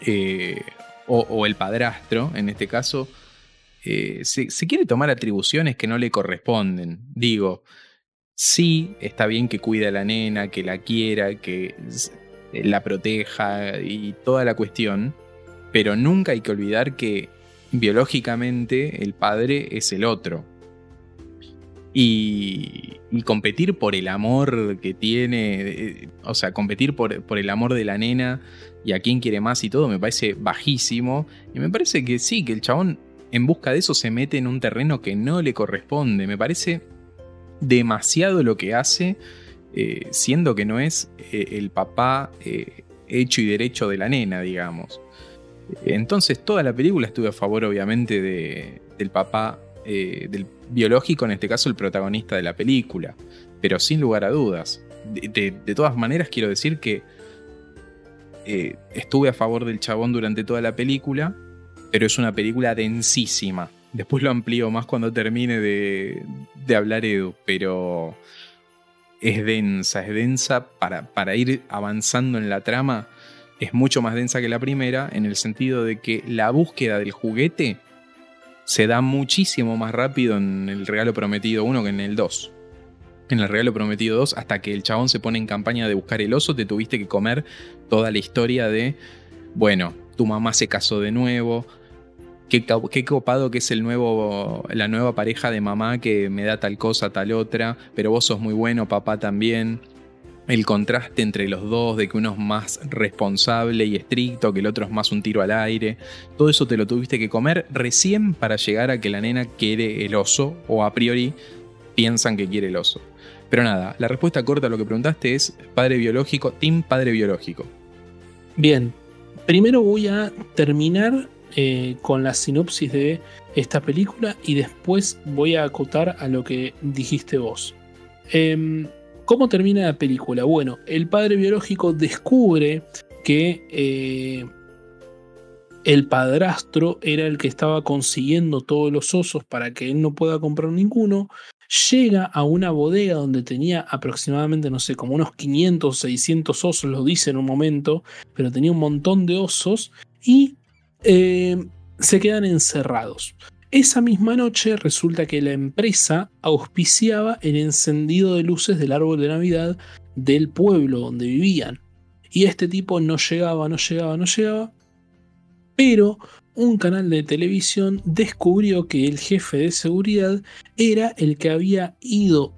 eh, o, el padrastro, en este caso, eh, se, se, quiere tomar atribuciones que no le corresponden. Digo, sí está bien que cuide a la nena, que la quiera, que la proteja y toda la cuestión, pero nunca hay que olvidar que biológicamente el padre es el otro. Y, competir por el amor que tiene, eh, o sea, competir por, por, el amor de la nena y a quién quiere más y todo, me parece bajísimo. Y me parece que sí, que el chabón en busca de eso se mete en un terreno que no le corresponde. Me parece demasiado lo que hace, eh, siendo que no es eh, el papá hecho y derecho de la nena, digamos. Entonces toda la película estuve a favor obviamente del papá, eh, del biológico, en este caso el protagonista de la película, pero sin lugar a dudas. De, todas maneras quiero decir que eh, estuve a favor del chabón durante toda la película, pero es una película densísima. Después lo amplío más cuando termine de, de hablar Edu, pero es densa, es densa para, para ir avanzando en la trama es mucho más densa que la primera en el sentido de que la búsqueda del juguete se da muchísimo más rápido en el regalo prometido 1 que en el 2. En el regalo prometido 2, hasta que el chabón se pone en campaña de buscar el oso, te tuviste que comer toda la historia de, bueno, tu mamá se casó de nuevo, qué, copado que es el nuevo, la nueva pareja de mamá que me da tal cosa, tal otra, pero vos sos muy bueno, papá también el contraste entre los dos, de que uno es más responsable y estricto, que el otro es más un tiro al aire, todo eso te lo tuviste que comer recién para llegar a que la nena quiere el oso, o a priori piensan que quiere el oso. Pero nada, la respuesta corta a lo que preguntaste es padre biológico, team padre biológico. Bien, primero voy a terminar eh, con la sinopsis de esta película y después voy a acotar a lo que dijiste vos. Eh, ¿Cómo termina la película? Bueno, el padre biológico descubre que eh, el padrastro era el que estaba consiguiendo todos los osos para que él no pueda comprar ninguno. Llega a una bodega donde tenía aproximadamente, no sé, como unos 500 o 600 osos, lo dice en un momento, pero tenía un montón de osos y eh, se quedan encerrados. Esa misma noche resulta que la empresa auspiciaba el encendido de luces del árbol de Navidad del pueblo donde vivían. Y este tipo no llegaba, no llegaba, no llegaba. Pero un canal de televisión descubrió que el jefe de seguridad era el que había ido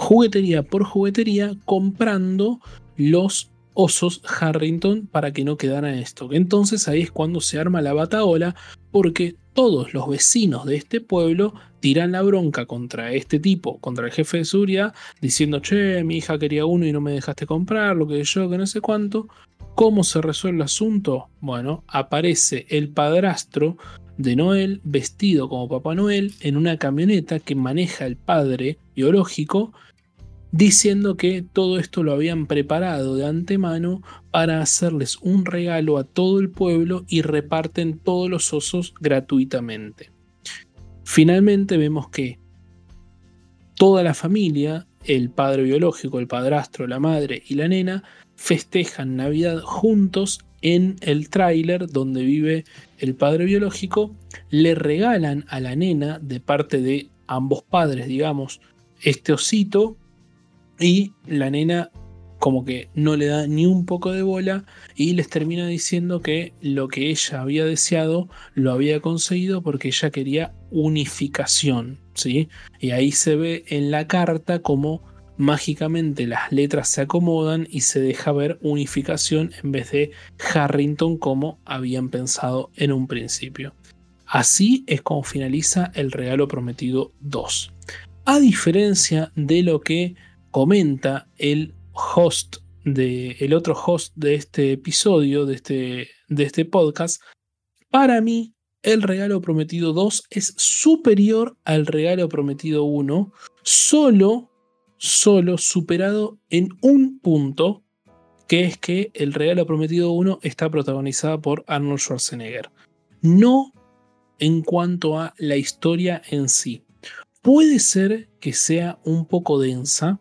juguetería por juguetería comprando los osos Harrington para que no quedaran en stock. Entonces ahí es cuando se arma la bataola porque todos los vecinos de este pueblo tiran la bronca contra este tipo, contra el jefe de seguridad, diciendo, che, mi hija quería uno y no me dejaste comprar, lo que yo, que no sé cuánto. ¿Cómo se resuelve el asunto? Bueno, aparece el padrastro de Noel vestido como Papá Noel en una camioneta que maneja el padre biológico diciendo que todo esto lo habían preparado de antemano para hacerles un regalo a todo el pueblo y reparten todos los osos gratuitamente. Finalmente vemos que toda la familia, el padre biológico, el padrastro, la madre y la nena, festejan Navidad juntos en el tráiler donde vive el padre biológico, le regalan a la nena de parte de ambos padres, digamos, este osito y la nena como que no le da ni un poco de bola y les termina diciendo que lo que ella había deseado lo había conseguido porque ella quería unificación, ¿sí? Y ahí se ve en la carta como mágicamente las letras se acomodan y se deja ver unificación en vez de Harrington como habían pensado en un principio. Así es como finaliza el regalo prometido 2. A diferencia de lo que comenta el host de el otro host de este episodio, de este, de este podcast, para mí el regalo prometido 2 es superior al regalo prometido 1, solo, solo superado en un punto, que es que el regalo prometido 1 está protagonizada por Arnold Schwarzenegger. No en cuanto a la historia en sí. Puede ser que sea un poco densa,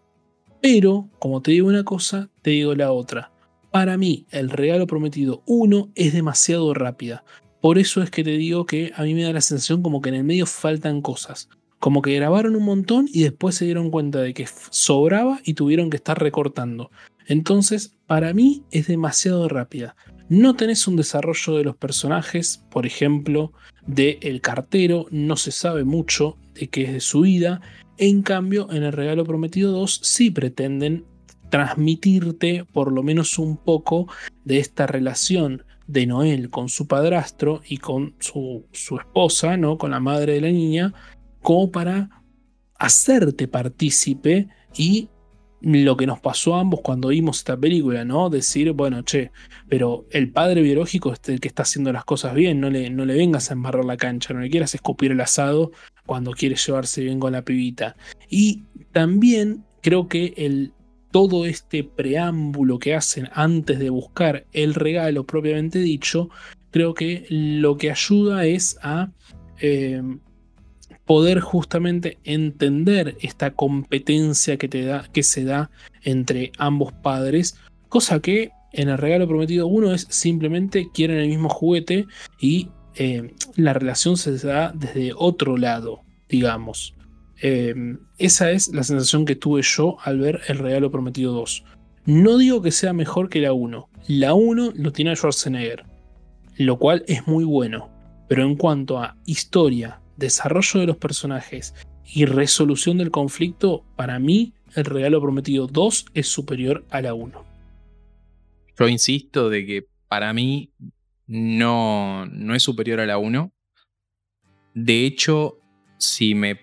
pero, como te digo una cosa, te digo la otra. Para mí, el regalo prometido 1 es demasiado rápida. Por eso es que te digo que a mí me da la sensación como que en el medio faltan cosas. Como que grabaron un montón y después se dieron cuenta de que sobraba y tuvieron que estar recortando. Entonces, para mí es demasiado rápida. No tenés un desarrollo de los personajes, por ejemplo, de el cartero, no se sabe mucho de qué es de su vida en cambio, en el regalo prometido 2 sí pretenden transmitirte por lo menos un poco de esta relación de Noel con su padrastro y con su, esposa, ¿no? con la madre de la niña, como para hacerte partícipe y lo que nos pasó a ambos cuando vimos esta película, ¿no? Decir, bueno, che, pero el padre biológico es el que está haciendo las cosas bien, no le, no le vengas a embarrar la cancha, no le quieras escupir el asado cuando quiere llevarse bien con la pibita. Y también creo que el, todo este preámbulo que hacen antes de buscar el regalo propiamente dicho, creo que lo que ayuda es a eh, poder justamente entender esta competencia que, te da, que se da entre ambos padres, cosa que en el regalo prometido uno es simplemente quieren el mismo juguete y eh, la relación se da desde otro lado, digamos. Eh, esa es la sensación que tuve yo al ver el regalo prometido 2. No digo que sea mejor que la 1. La 1 lo tiene Schwarzenegger, lo cual es muy bueno. Pero en cuanto a historia, desarrollo de los personajes y resolución del conflicto, para mí el regalo prometido 2 es superior a la 1. Yo insisto de que para mí no, no es superior a la 1. De hecho, si me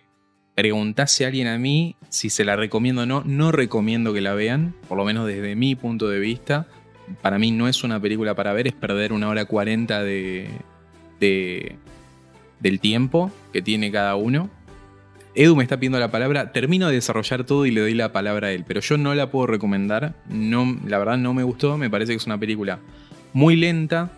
preguntase alguien a mí si se la recomiendo o no, no recomiendo que la vean, por lo menos desde mi punto de vista. Para mí no es una película para ver, es perder una hora cuarenta de, de, del tiempo que tiene cada uno. Edu me está pidiendo la palabra, termino de desarrollar todo y le doy la palabra a él, pero yo no la puedo recomendar, no, la verdad no me gustó, me parece que es una película muy lenta,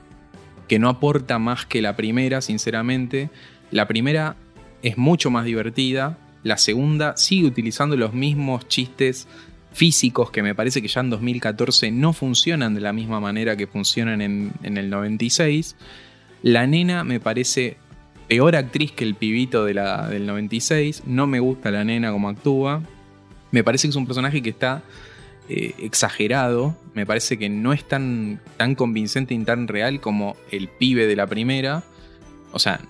que no aporta más que la primera, sinceramente. La primera es mucho más divertida, la segunda sigue utilizando los mismos chistes físicos que me parece que ya en 2014 no funcionan de la misma manera que funcionan en, en el 96. La nena me parece peor actriz que el pibito de la, del 96. No me gusta la nena como actúa. Me parece que es un personaje que está eh, exagerado. Me parece que no es tan, tan convincente y tan real como el pibe de la primera. O sea,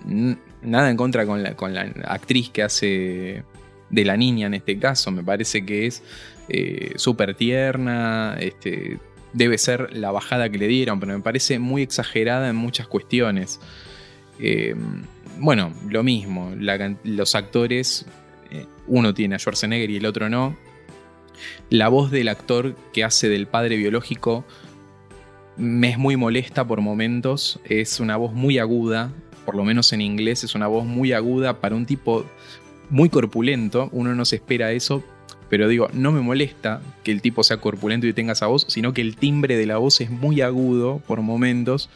nada en contra con la, con la actriz que hace de la niña en este caso. Me parece que es eh, súper tierna. Este, debe ser la bajada que le dieron, pero me parece muy exagerada en muchas cuestiones. Eh, bueno, lo mismo, los actores, eh, uno tiene a Schwarzenegger y el otro no. La voz del actor que hace del padre biológico me es muy molesta por momentos, es una voz muy aguda, por lo menos en inglés es una voz muy aguda para un tipo muy corpulento, uno no se espera eso, pero digo, no me molesta que el tipo sea corpulento y tenga esa voz, sino que el timbre de la voz es muy agudo por momentos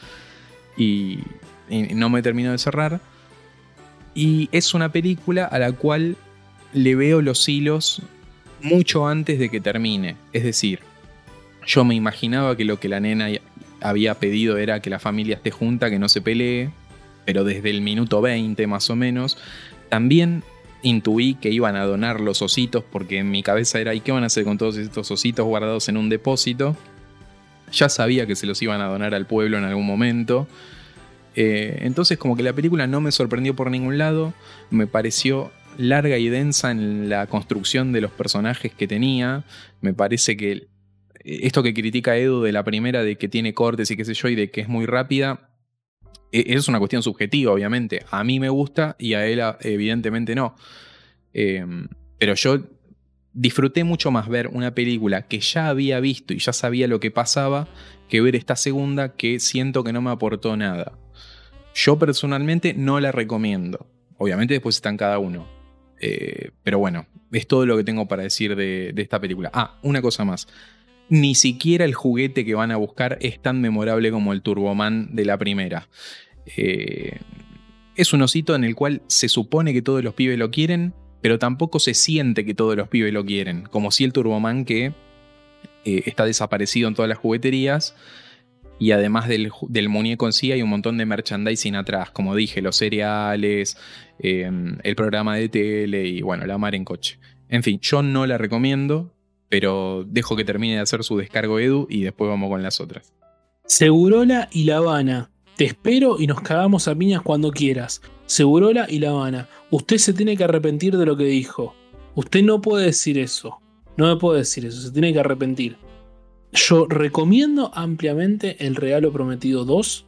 y, y no me termino de cerrar. Y es una película a la cual le veo los hilos mucho antes de que termine. Es decir, yo me imaginaba que lo que la nena había pedido era que la familia esté junta, que no se pelee, pero desde el minuto 20 más o menos. También intuí que iban a donar los ositos, porque en mi cabeza era, ¿y qué van a hacer con todos estos ositos guardados en un depósito? Ya sabía que se los iban a donar al pueblo en algún momento. Eh, entonces como que la película no me sorprendió por ningún lado, me pareció larga y densa en la construcción de los personajes que tenía, me parece que esto que critica Edu de la primera, de que tiene cortes y qué sé yo, y de que es muy rápida, e, es una cuestión subjetiva, obviamente. A mí me gusta y a él evidentemente no. Em, pero yo disfruté mucho más ver una película que ya había visto y ya sabía lo que pasaba que ver esta segunda que siento que no me aportó nada. Yo personalmente no la recomiendo. Obviamente después están cada uno. Eh, pero bueno, es todo lo que tengo para decir de, esta película. Ah, una cosa más. Ni siquiera el juguete que van a buscar es tan memorable como el Turboman de la primera. Eh, es un osito en el cual se supone que todos los pibes lo quieren, pero tampoco se siente que todos los pibes lo quieren. Como si el Turboman que eh, está desaparecido en todas las jugueterías y además del, muñeco en sí hay un montón de merchandising atrás, como dije, los cereales, em, el programa de tele y bueno, la mar en coche. En fin, yo no la recomiendo, pero dejo que termine de hacer su descargo Edu y después vamos con las otras. Segurola y La Habana. Te espero y nos cagamos a piñas cuando quieras. Segurola y La Habana. Usted se tiene que arrepentir de lo que dijo. Usted no puede decir eso. No me puede decir eso, se tiene que arrepentir. Yo recomiendo ampliamente El Regalo Prometido 2.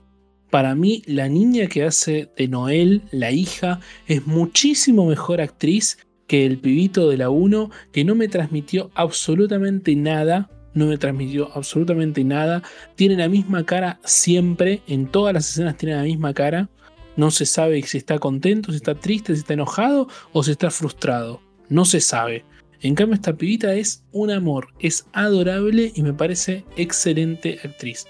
Para mí, la niña que hace de Noel, la hija, es muchísimo mejor actriz que el pibito de la 1, que no me transmitió absolutamente nada. No me transmitió absolutamente nada. Tiene la misma cara siempre. En todas las escenas tiene la misma cara. No se sabe si está contento, si está triste, si está enojado o si está frustrado. No se sabe. En cambio, esta pibita es un amor, es adorable y me parece excelente actriz.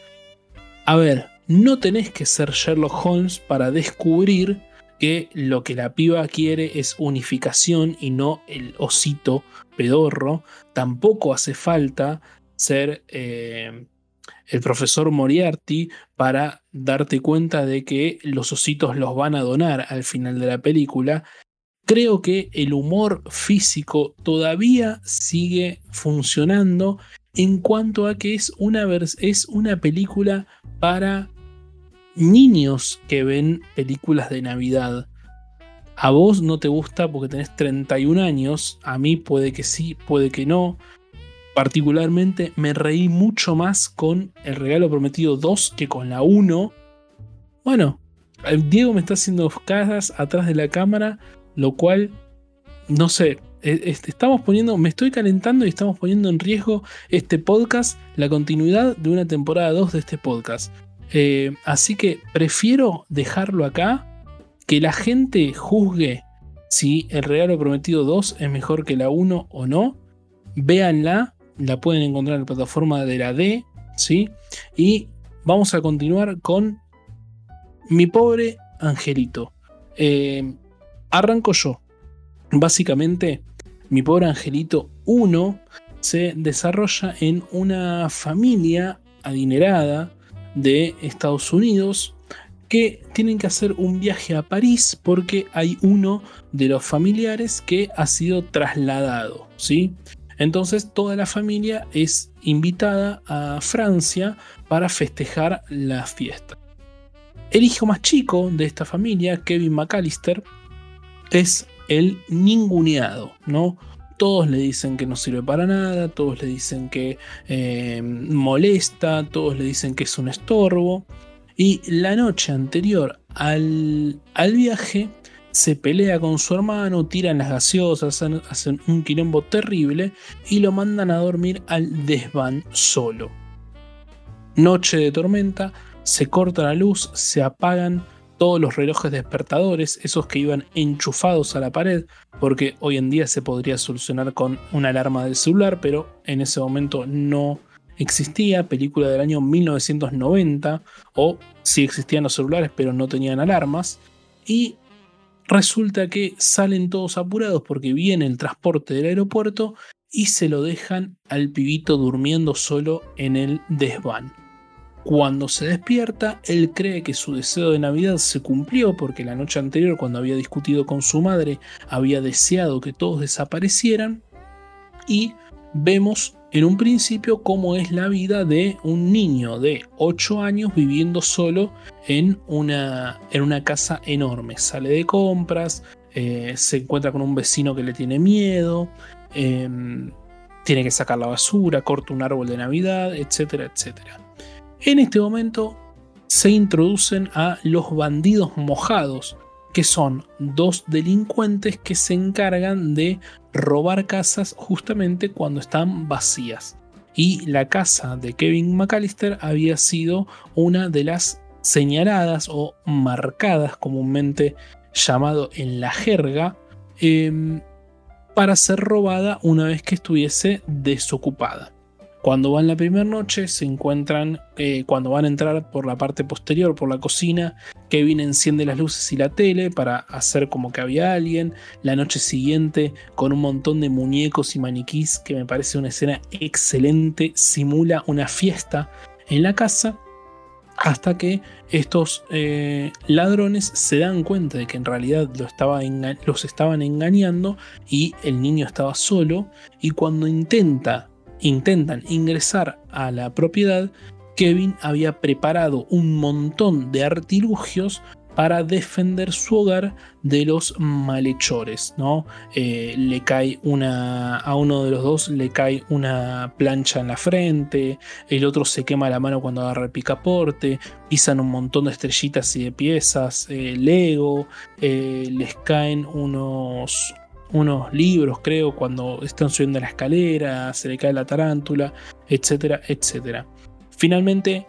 A ver, no tenés que ser Sherlock Holmes para descubrir que lo que la piba quiere es unificación y no el osito pedorro. Tampoco hace falta ser eh, el profesor Moriarty para darte cuenta de que los ositos los van a donar al final de la película creo que el humor físico todavía sigue funcionando en cuanto a que es una, es una película para niños que ven películas de Navidad. A vos no te gusta porque tenés 31 años, a mí puede que sí, puede que no. Particularmente me reí mucho más con El Regalo Prometido 2 que con la 1. Bueno, Diego me está haciendo casas atrás de la cámara lo cual, no sé, e, estamos poniendo, me estoy calentando y estamos poniendo en riesgo este podcast, la continuidad de una temporada 2 de este podcast. Eh, así que prefiero dejarlo acá, que la gente juzgue si el regalo prometido 2 es mejor que la 1 o no. Véanla, la pueden encontrar en la plataforma de la D, ¿sí? Y vamos a continuar con mi pobre angelito. Eh, Arranco yo. Básicamente, mi pobre angelito 1 se desarrolla en una familia adinerada de Estados Unidos que tienen que hacer un viaje a París porque hay uno de los familiares que ha sido trasladado, ¿sí? Entonces toda la familia es invitada a Francia para festejar la fiesta. El hijo más chico de esta familia, Kevin McAllister, es el ninguneado, ¿no? Todos le dicen que no sirve para nada, todos le dicen que eh, molesta, todos le dicen que es un estorbo. Y la noche anterior al, al viaje se pelea con su hermano, tiran las gaseosas, hacen, hacen un quilombo terrible y lo mandan a dormir al desván solo. Noche de tormenta, se corta la luz, se apagan todos los relojes despertadores, esos que iban enchufados a la pared, porque hoy en día se podría solucionar con una alarma del celular, pero en ese momento no existía, película del año 1990, o sí existían los celulares, pero no tenían alarmas, y resulta que salen todos apurados porque viene el transporte del aeropuerto y se lo dejan al pibito durmiendo solo en el desván. Cuando se despierta, él cree que su deseo de Navidad se cumplió porque la noche anterior, cuando había discutido con su madre, había deseado que todos desaparecieran. Y vemos en un principio cómo es la vida de un niño de 8 años viviendo solo en una, en una casa enorme. Sale de compras, eh, se encuentra con un vecino que le tiene miedo, em, tiene que sacar la basura, corta un árbol de Navidad, etcétera, etcétera. En este momento se introducen a los bandidos mojados, que son dos delincuentes que se encargan de robar casas justamente cuando están vacías. Y la casa de Kevin McAllister había sido una de las señaladas o marcadas comúnmente llamado en la jerga em, para ser robada una vez que estuviese desocupada. Cuando van la primera noche se encuentran, eh, cuando van a entrar por la parte posterior, por la cocina, Kevin enciende las luces y la tele para hacer como que había alguien. La noche siguiente, con un montón de muñecos y maniquís, que me parece una escena excelente, simula una fiesta en la casa. Hasta que estos eh, ladrones se dan cuenta de que en realidad los estaban engañando y el niño estaba solo. Y cuando intenta intentan ingresar a la propiedad, Kevin había preparado un montón de artilugios para defender su hogar de los malhechores, ¿no? Eh, le cae una. A uno de los dos le cae una plancha en la frente. El otro se quema la mano cuando agarra el picaporte. Pisan un montón de estrellitas y de piezas. Eh, Lego. Eh, les caen unos, unos libros, creo, cuando están subiendo la escalera, se le cae la tarántula, etcétera, etcétera. Finalmente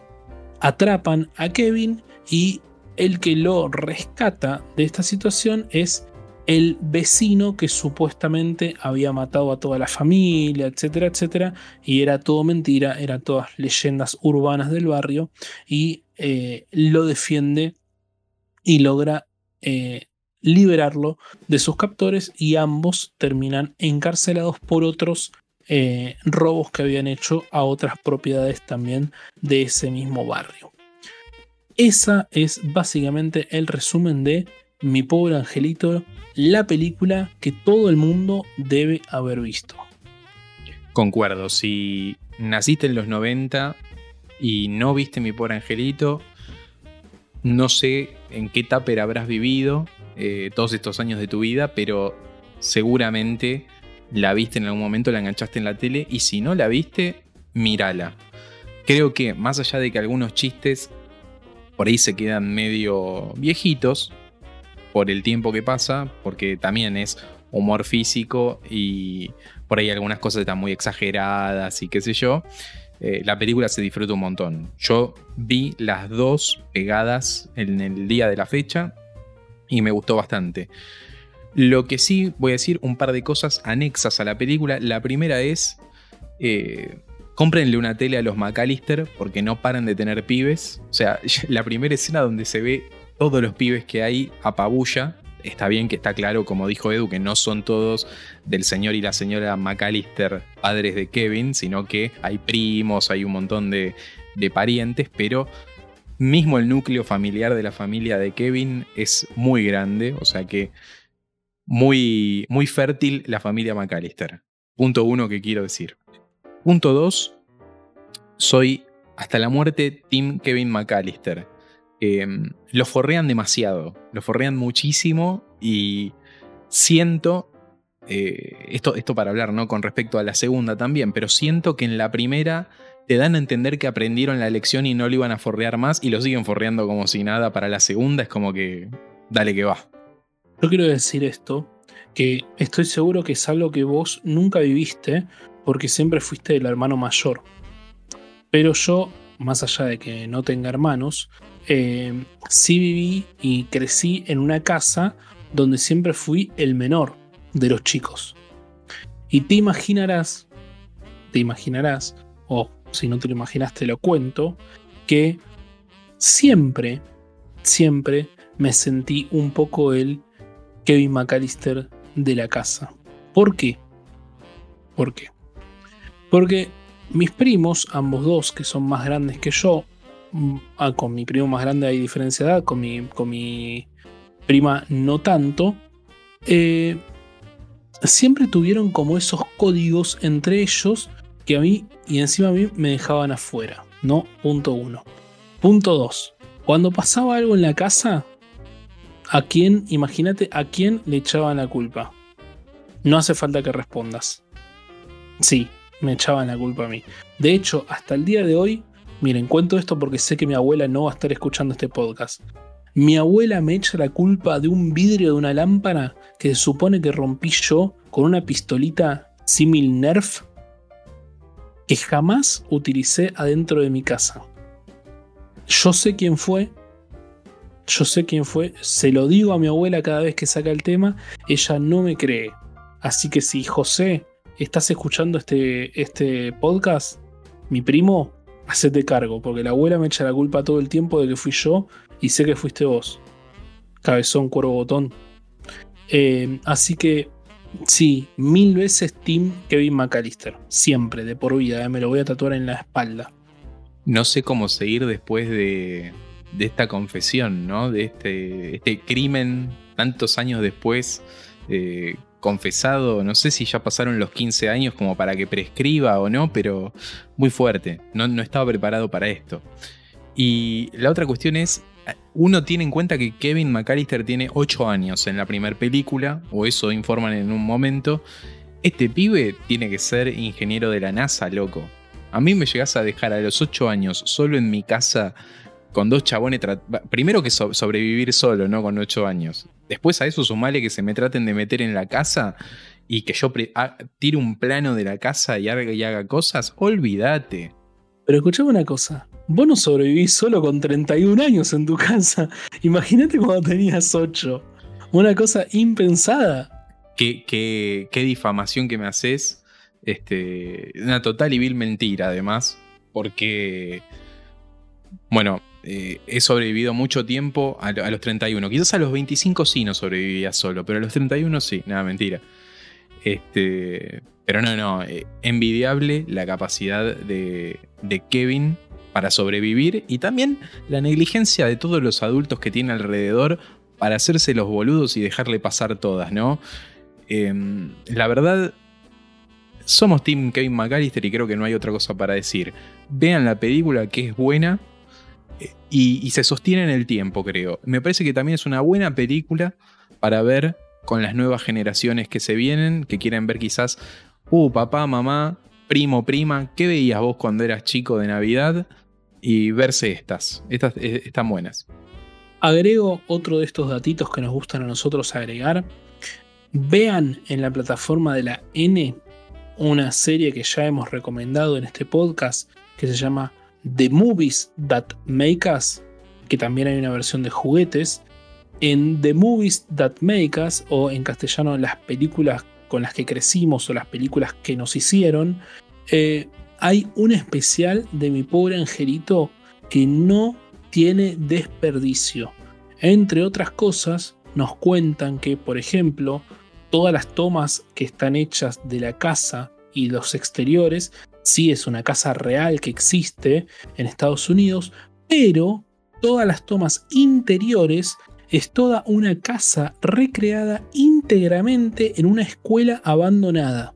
atrapan a Kevin y el que lo rescata de esta situación es el vecino que supuestamente había matado a toda la familia, etcétera, etcétera, y era todo mentira, eran todas leyendas urbanas del barrio, y eh, lo defiende y logra eh, liberarlo de sus captores y ambos terminan encarcelados por otros eh, robos que habían hecho a otras propiedades también de ese mismo barrio. Esa es básicamente el resumen de Mi pobre angelito, la película que todo el mundo debe haber visto. Concuerdo, si naciste en los 90 y no viste Mi pobre angelito, no sé en qué tupper habrás vivido, eh, todos estos años de tu vida, pero seguramente la viste en algún momento, la enganchaste en la tele y si no la viste, mírala. Creo que más allá de que algunos chistes por ahí se quedan medio viejitos por el tiempo que pasa, porque también es humor físico y por ahí algunas cosas están muy exageradas y qué sé yo. Eh, la película se disfruta un montón. Yo vi las dos pegadas en el día de la fecha y me gustó bastante. Lo que sí voy a decir un par de cosas anexas a la película. La primera es, eh, cómprenle una tele a los McAllister porque no paran de tener pibes. O sea, la primera escena donde se ve todos los pibes que hay a pabulla. Está bien que está claro, como dijo Edu, que no son todos del señor y la señora McAllister padres de Kevin, sino que hay primos, hay un montón de, de parientes, pero Mismo el núcleo familiar de la familia de Kevin es muy grande, o sea que muy, muy fértil la familia McAllister. Punto uno que quiero decir. Punto dos, soy hasta la muerte Tim Kevin McAllister. Em, lo forrean demasiado, lo forrean muchísimo y siento, eh, esto, esto para hablar ¿no? con respecto a la segunda también, pero siento que en la primera te dan a entender que aprendieron la lección y no lo iban a forrear más y lo siguen forreando como si nada para la segunda, es como que dale que va. Yo quiero decir esto, que estoy seguro que es algo que vos nunca viviste porque siempre fuiste el hermano mayor. Pero yo, más allá de que no tenga hermanos, eh, sí viví y crecí en una casa donde siempre fui el menor de los chicos. Y te imaginarás, te imaginarás, o si no te lo imaginaste lo cuento, que siempre, siempre me sentí un poco el Kevin McAllister de la casa. ¿Por qué? ¿Por qué? Porque mis primos, ambos dos, que son más grandes que yo, mm, ah, con mi primo más grande hay diferencia de edad, con mi, con mi prima no tanto, eh, siempre tuvieron como esos códigos entre ellos que a mí y encima a mí me dejaban afuera, ¿no? Punto uno. Punto dos. Cuando pasaba algo en la casa, ¿a quién, imagínate, a quién le echaban la culpa? No hace falta que respondas. Sí, me echaban la culpa a mí. De hecho, hasta el día de hoy, miren, cuento esto porque sé que mi abuela no va a estar escuchando este podcast. Mi abuela me echa la culpa de un vidrio de una lámpara que se supone que rompí yo con una pistolita simil Nerf que jamás utilicé adentro de mi casa. Yo sé quién fue, yo sé quién fue, se lo digo a mi abuela cada vez que saca el tema, ella no me cree. Así que si José estás escuchando este, este podcast, mi primo, hacete cargo, porque la abuela me echa la culpa todo el tiempo de que fui yo y sé que fuiste vos. Cabezón, cuervo, botón. Eh, así que sí, mil veces Team Kevin McAllister. Siempre, de por vida, eh, me lo voy a tatuar en la espalda. No sé cómo seguir después de, esta confesión, ¿no? De este, este crimen tantos años después. Eh, confesado, no sé si ya pasaron los 15 años como para que prescriba o no, pero muy fuerte, no estaba preparado para esto. Y la otra cuestión es, uno tiene en cuenta que Kevin McAllister tiene 8 años en la primera película, o eso informan en un momento. Este pibe tiene que ser ingeniero de la NASA, loco. A mí me llegas a dejar a los 8 años solo en mi casa con dos chabones. Primero que sobrevivir solo, ¿no? Con 8 años. Después a eso sumale que se me traten de meter en la casa y que yo tire un plano de la casa y haga, y haga cosas. Olvídate. Pero escuchame una cosa. Vos no sobrevivís solo con 31 años en tu casa. Imagínate cuando tenías 8. Una cosa impensada. Qué, qué, qué difamación que me haces. Este, una total y vil mentira, además. Porque. Bueno, eh, he sobrevivido mucho tiempo a, los 31. Quizás a los 25 sí no sobrevivía solo, pero a los 31 sí, nada, mentira. Este, pero no, no, eh, envidiable la capacidad de, de, Kevin para sobrevivir y también la negligencia de todos los adultos que tiene alrededor para hacerse los boludos y dejarle pasar todas, ¿no? Em, la verdad, somos Team Kevin McAllister y creo que no hay otra cosa para decir. Vean la película que es buena, y, se sostiene en el tiempo, creo. Me parece que también es una buena película para ver con las nuevas generaciones que se vienen, que quieren ver quizás, uh, papá, mamá, primo, prima, ¿qué veías vos cuando eras chico de Navidad? Y verse estas, estas eh, están buenas. Agrego otro de estos datitos que nos gustan a nosotros agregar. Vean en la plataforma de la N una serie que ya hemos recomendado en este podcast que se llama The Movies That Make Us, que también hay una versión de juguetes. En The Movies That Make Us, o en castellano las películas con las que crecimos o las películas que nos hicieron, eh, hay un especial de mi pobre angelito que no tiene desperdicio. Entre otras cosas, nos cuentan que, por ejemplo, todas las tomas que están hechas de la casa y los exteriores sí es una casa real que existe en Estados Unidos, pero todas las tomas interiores es toda una casa recreada íntegramente en una escuela abandonada.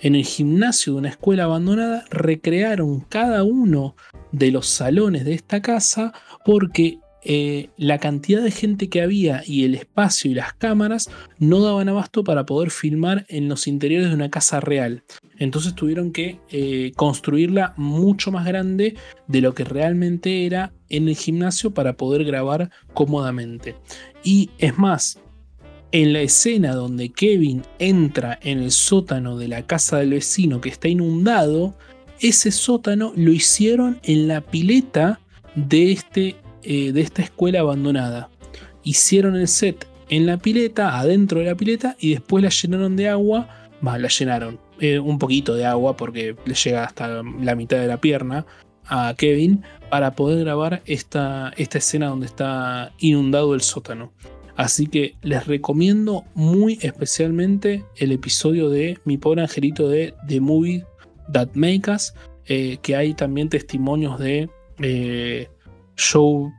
En el gimnasio de una escuela abandonada recrearon cada uno de los salones de esta casa porque eh, la cantidad de gente que había y el espacio y las cámaras no daban abasto para poder filmar en los interiores de una casa real. Entonces tuvieron que eh, construirla mucho más grande de lo que realmente era en el gimnasio para poder grabar cómodamente. Y es más, en la escena donde Kevin entra en el sótano de la casa del vecino que está inundado, ese sótano lo hicieron en la pileta de este eh, de esta escuela abandonada. Hicieron el set en la pileta, adentro de la pileta, y después la llenaron de agua. Va, la llenaron eh, un poquito de agua porque le llega hasta la mitad de la pierna a Kevin para poder grabar esta, esta escena donde está inundado el sótano. Así que les recomiendo muy especialmente el episodio de Mi pobre angelito de The Movie That Make Us, eh, que hay también testimonios de Joe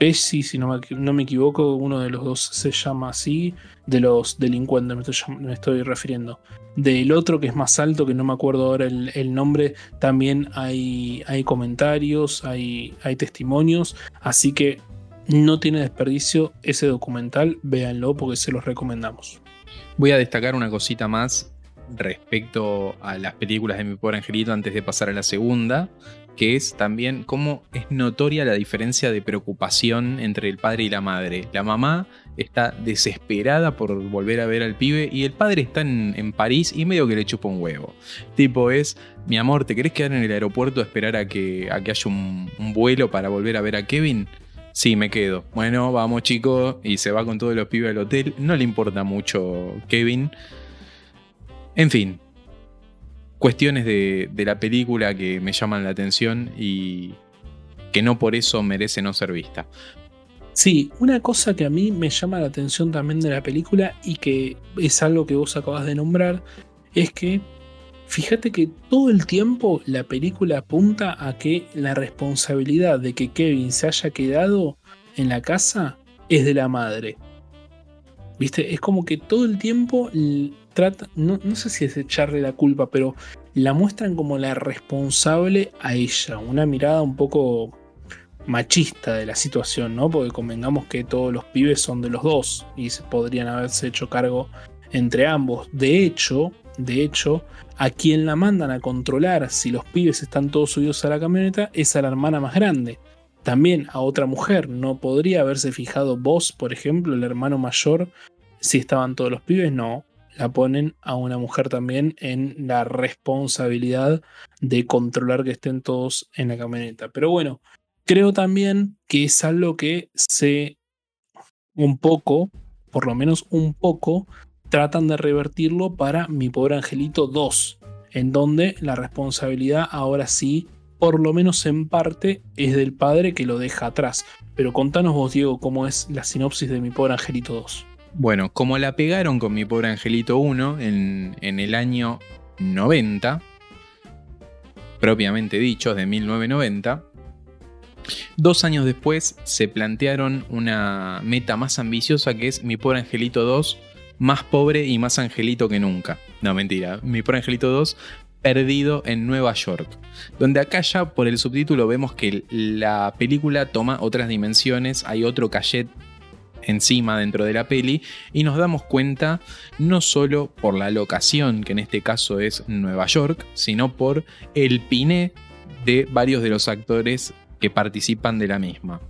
Pesci, si no me, no me equivoco, uno de los dos se llama así, de los delincuentes me estoy, me estoy refiriendo. Del otro que es más alto, que no me acuerdo ahora el, el nombre, también hay, hay comentarios, hay, hay testimonios, así que no tiene desperdicio ese documental, véanlo porque se los recomendamos. Voy a destacar una cosita más respecto a las películas de mi pobre angelito antes de pasar a la segunda, que es también cómo es notoria la diferencia de preocupación entre el padre y la madre. La mamá está desesperada por volver a ver al pibe y el padre está en, París y medio que le chupa un huevo. Tipo es, mi amor, ¿te querés quedar en el aeropuerto a esperar a que, a que haya un, un vuelo para volver a ver a Kevin? Sí, me quedo. Bueno, vamos chicos. Y se va con todos los pibes al hotel. No le importa mucho Kevin. En fin. Cuestiones de, la película que me llaman la atención y que no por eso merece no ser vista. Sí, una cosa que a mí me llama la atención también de la película y que es algo que vos acabas de nombrar, es que Fíjate que todo el tiempo la película apunta a que la responsabilidad de que Kevin se haya quedado en la casa es de la madre. ¿Viste? Es como que todo el tiempo trata, no, no sé si es echarle la culpa, pero la muestran como la responsable a ella. Una mirada un poco machista de la situación, ¿no? Porque convengamos que todos los pibes son de los dos y se podrían haberse hecho cargo entre ambos. De hecho, de hecho, a quien la mandan a controlar si los pibes están todos subidos a la camioneta es a la hermana más grande. También a otra mujer. No podría haberse fijado vos, por ejemplo, el hermano mayor, si estaban todos los pibes. No. La ponen a una mujer también en la responsabilidad de controlar que estén todos en la camioneta. Pero bueno, creo también que es algo que se un poco, por lo menos un poco, tratan de revertirlo para Mi Pobre Angelito 2, en donde la responsabilidad ahora sí, por lo menos en parte, es del padre que lo deja atrás. Pero contanos vos, Diego, cómo es la sinopsis de Mi Pobre Angelito 2. Bueno, como la pegaron con Mi Pobre Angelito 1 en, el año 90, propiamente dicho, de 1990, Dos años después se plantearon una meta más ambiciosa que es Mi Pobre Angelito 2 más pobre y más angelito que nunca. No, mentira. Mi por Angelito 2, perdido en Nueva York. Donde acá ya por el subtítulo vemos que la película toma otras dimensiones, hay otro cachet encima dentro de la peli y nos damos cuenta no solo por la locación, que en este caso es Nueva York, sino por el piné de varios de los actores que participan de la misma.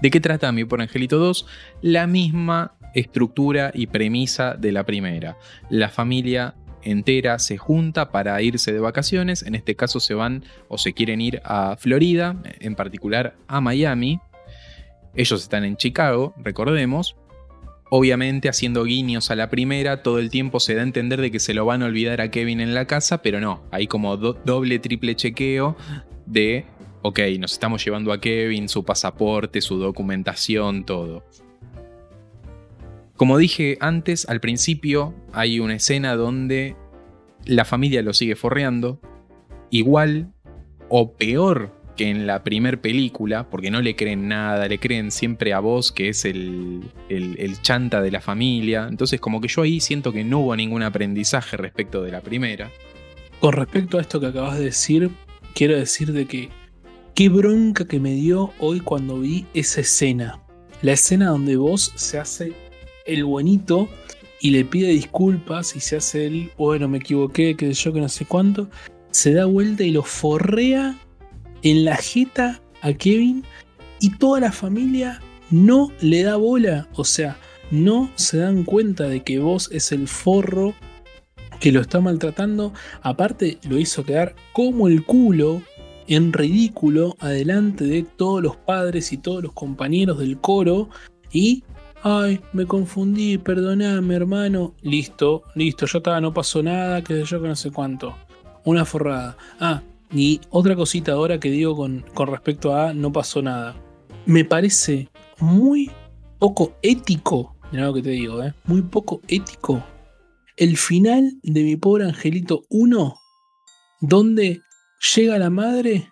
¿De qué trata Mi por Angelito 2? La misma estructura y premisa de la primera. La familia entera se junta para irse de vacaciones, en este caso se van o se quieren ir a Florida, en particular a Miami. Ellos están en Chicago, recordemos. Obviamente haciendo guiños a la primera, todo el tiempo se da a entender de que se lo van a olvidar a Kevin en la casa, pero no, hay como doble, triple chequeo de, ok, nos estamos llevando a Kevin, su pasaporte, su documentación, todo. Como dije antes, al principio hay una escena donde la familia lo sigue forreando, igual o peor que en la primer película, porque no le creen nada, le creen siempre a vos, que es el, el, chanta de la familia. Entonces como que yo ahí siento que no hubo ningún aprendizaje respecto de la primera. Con respecto a esto que acabas de decir, quiero decir de que qué bronca que me dio hoy cuando vi esa escena. La escena donde vos se hace el buenito y le pide disculpas y se hace el, bueno, me equivoqué, que yo que no sé cuánto, se da vuelta y lo forrea en la jeta a Kevin y toda la familia no le da bola, o sea, no se dan cuenta de que vos es el forro que lo está maltratando, aparte lo hizo quedar como el culo en ridículo adelante de todos los padres y todos los compañeros del coro y Ay, me confundí, perdoname, hermano. Listo, listo, ya estaba, no pasó nada, que yo que no sé cuánto. Una forrada. Ah, y otra cosita ahora que digo con, respecto a no pasó nada. Me parece muy poco ético, mira lo que te digo, ¿eh? muy poco ético. El final de mi pobre angelito 1, donde llega la madre.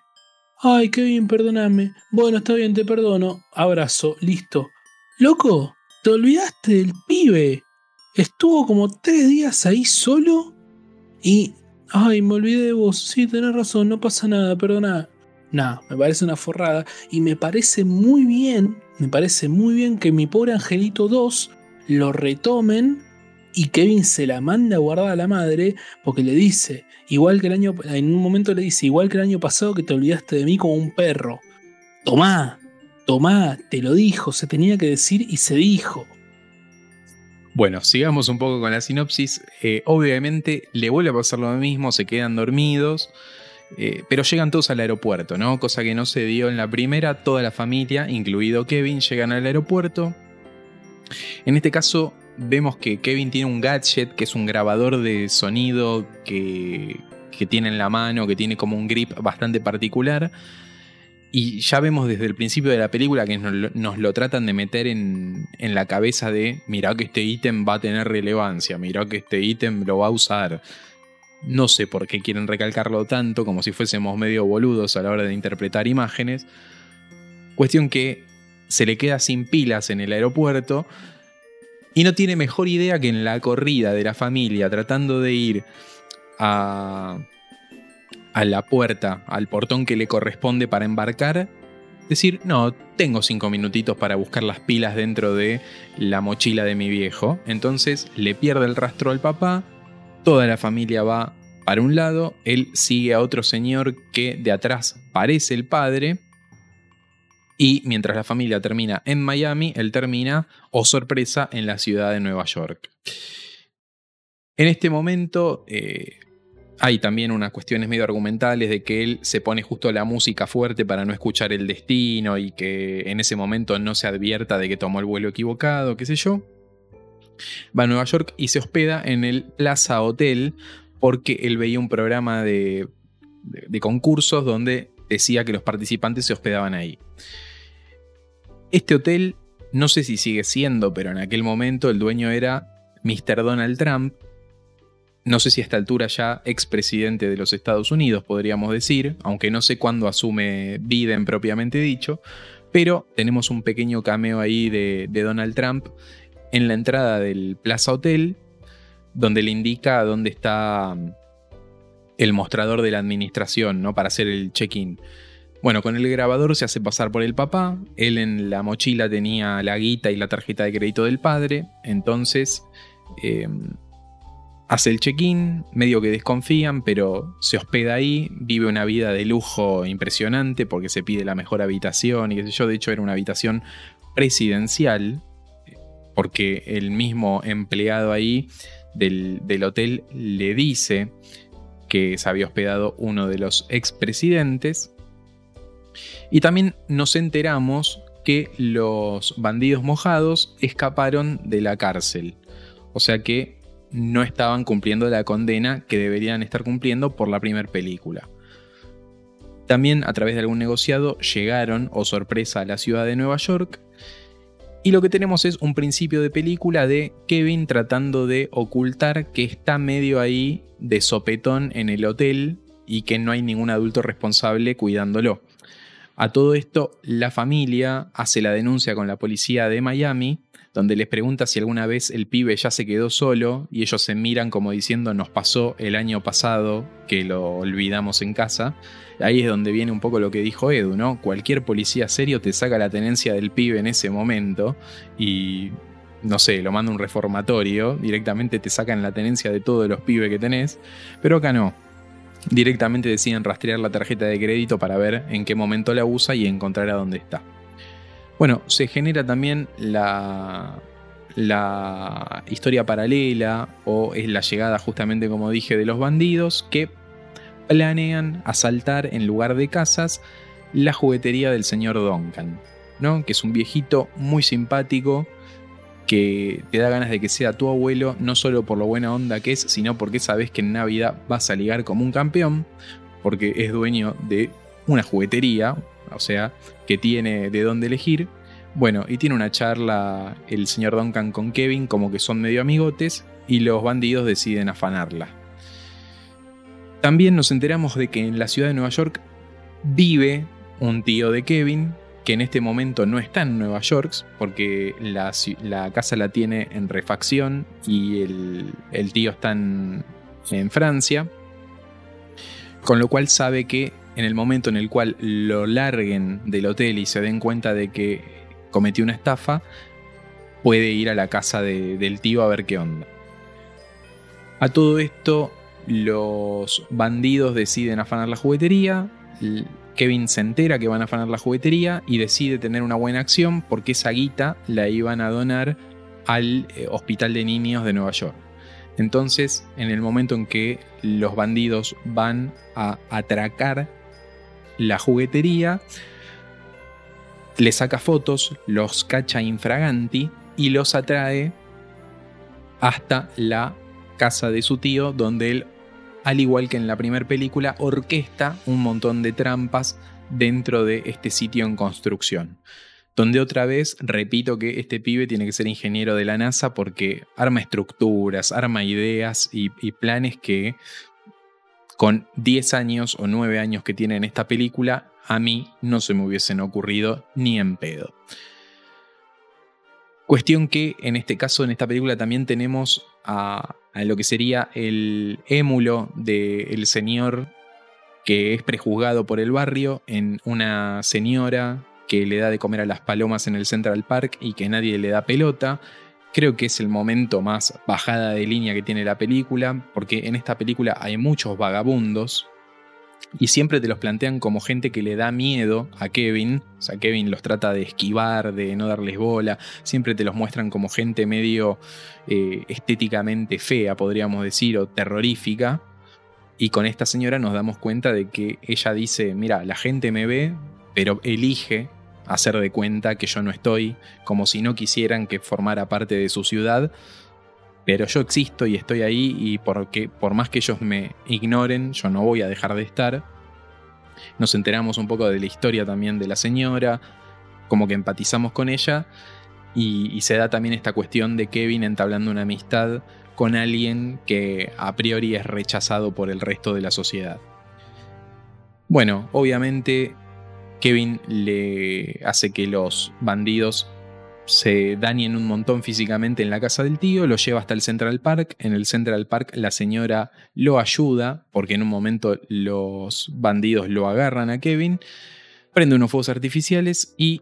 Ay, Kevin, perdóname. Bueno, está bien, te perdono. Abrazo, listo. Loco, te olvidaste del pibe. Estuvo como tres días ahí solo y... Ay, me olvidé de vos. Sí, tenés razón, no pasa nada, perdona. Nah, me parece una forrada y me parece muy bien, me parece muy bien que mi pobre Angelito 2 lo retomen y Kevin se la manda a guardar a la madre porque le dice, igual que el año, en un momento le dice, igual que el año pasado que te olvidaste de mí como un perro. Tomá, tomá, te lo dijo, se tenía que decir y se dijo. Bueno, sigamos un poco con la sinopsis. Eh, obviamente le vuelve a pasar lo mismo, se quedan dormidos, eh, pero llegan todos al aeropuerto, ¿no? Cosa que no se dio en la primera, toda la familia, incluido Kevin, llegan al aeropuerto. En este caso, vemos que Kevin tiene un gadget que es un grabador de sonido que, que tiene en la mano, que tiene como un grip bastante particular. Y ya vemos desde el principio de la película que nos lo, tratan de meter en, en, la cabeza de, mira que este ítem va a tener relevancia, mira que este ítem lo va a usar. No sé por qué quieren recalcarlo tanto, como si fuésemos medio boludos a la hora de interpretar imágenes. Cuestión que se le queda sin pilas en el aeropuerto y no tiene mejor idea que en la corrida de la familia, tratando de ir a, a la puerta, al portón que le corresponde para embarcar, decir, no, tengo cinco minutitos para buscar las pilas dentro de la mochila de mi viejo. Entonces le pierde el rastro al papá, toda la familia va para un lado, él sigue a otro señor que de atrás parece el padre, y mientras la familia termina en Miami, él termina, oh sorpresa, en la ciudad de Nueva York. En este momento eh, hay también unas cuestiones medio argumentales de que él se pone justo la música fuerte para no escuchar el destino y que en ese momento no se advierta de que tomó el vuelo equivocado, qué sé yo. Va a Nueva York y se hospeda en el Plaza Hotel porque él veía un programa de concursos donde decía que los participantes se hospedaban ahí. Este hotel, no sé si sigue siendo, pero en aquel momento el dueño era Mr. Donald Trump. No sé si a esta altura ya expresidente de los Estados Unidos, podríamos decir, aunque no sé cuándo asume Biden propiamente dicho, pero tenemos un pequeño cameo ahí de, Donald Trump en la entrada del Plaza Hotel, donde le indica dónde está el mostrador de la administración, ¿no? Para hacer el check-in. Bueno, con el grabador se hace pasar por el papá, él en la mochila tenía la guita y la tarjeta de crédito del padre, entonces eh, hace el check-in, medio que desconfían, pero se hospeda ahí, vive una vida de lujo impresionante porque se pide la mejor habitación y qué sé yo, de hecho era una habitación presidencial, porque el mismo empleado ahí del, del hotel le dice que se había hospedado uno de los expresidentes. Y también nos enteramos que los bandidos mojados escaparon de la cárcel. O sea que no estaban cumpliendo la condena que deberían estar cumpliendo por la primera película. También a través de algún negociado llegaron, o oh sorpresa, a la ciudad de Nueva York y lo que tenemos es un principio de película de Kevin tratando de ocultar que está medio ahí de sopetón en el hotel y que no hay ningún adulto responsable cuidándolo. A todo esto, la familia hace la denuncia con la policía de Miami, donde les pregunta si alguna vez el pibe ya se quedó solo y ellos se miran como diciendo nos pasó el año pasado que lo olvidamos en casa ahí es donde viene un poco lo que dijo Edu, ¿no? Cualquier policía serio te saca la tenencia del pibe en ese momento y no sé, lo manda un reformatorio, directamente te sacan la tenencia de todos los pibes que tenés, pero acá no. Directamente deciden rastrear la tarjeta de crédito para ver en qué momento la usa y encontrar a dónde está. Bueno, se genera también la, historia paralela o es la llegada justamente como dije de los bandidos que planean asaltar en lugar de casas la juguetería del señor Duncan, ¿no? que es un viejito muy simpático que te da ganas de que sea tu abuelo, no solo por lo buena onda que es, sino porque sabes que en Navidad vas a ligar como un campeón, porque es dueño de una juguetería, o sea, que tiene de dónde elegir. Bueno, y tiene una charla el señor Duncan con Kevin como que son medio amigotes y los bandidos deciden afanarla. También nos enteramos de que en la ciudad de Nueva York vive un tío de Kevin que en este momento no está en Nueva York porque la, casa la tiene en refacción y el, tío está en Francia. Con lo cual sabe que en el momento en el cual lo larguen del hotel y se den cuenta de que cometió una estafa, puede ir a la casa de- del tío a ver qué onda. A todo esto, los bandidos deciden afanar la juguetería. Kevin se entera que van a afanar la juguetería y decide tener una buena acción porque esa guita la iban a donar al eh, Hospital de Niños de Nueva York. Entonces, en el momento en que los bandidos van a atracar la juguetería, le saca fotos, los cacha infraganti y los atrae hasta la casa de su tío, donde él, al igual que en la primera película, orquesta un montón de trampas dentro de este sitio en construcción. Donde otra vez repito que este pibe tiene que ser ingeniero de la NASA porque arma estructuras, arma ideas y, y planes que con 10 años o 9 años que tiene en esta película, a mí no se me hubiesen ocurrido ni en pedo. Cuestión que en este caso, en esta película, también tenemos a, a lo que sería el émulo del señor que es prejuzgado por el barrio en una señora que le da de comer a las palomas en el Central Park y que nadie le da pelota. Creo que es el momento más bajada de línea que tiene la película, porque en esta película hay muchos vagabundos y siempre te los plantean como gente que le da miedo a Kevin. O sea, Kevin los trata de esquivar, de no darles bola. Siempre te los muestran como gente medio eh, estéticamente fea, podríamos decir, o terrorífica. Y con esta señora nos damos cuenta de que ella dice, mira, la gente me ve, pero elige hacer de cuenta que yo no estoy, como si no quisieran que formara parte de su ciudad. Pero yo existo y estoy ahí y porque, por más que ellos me ignoren, yo no voy a dejar de estar. Nos enteramos un poco de la historia también de la señora, como que empatizamos con ella y, y se da también esta cuestión de Kevin entablando una amistad con alguien que a priori es rechazado por el resto de la sociedad. Bueno, obviamente Kevin le hace que los bandidos se dañen un montón físicamente en la casa del tío, lo lleva hasta el Central Park. En el Central Park la señora lo ayuda, porque en un momento los bandidos lo agarran a Kevin, prende unos fuegos artificiales y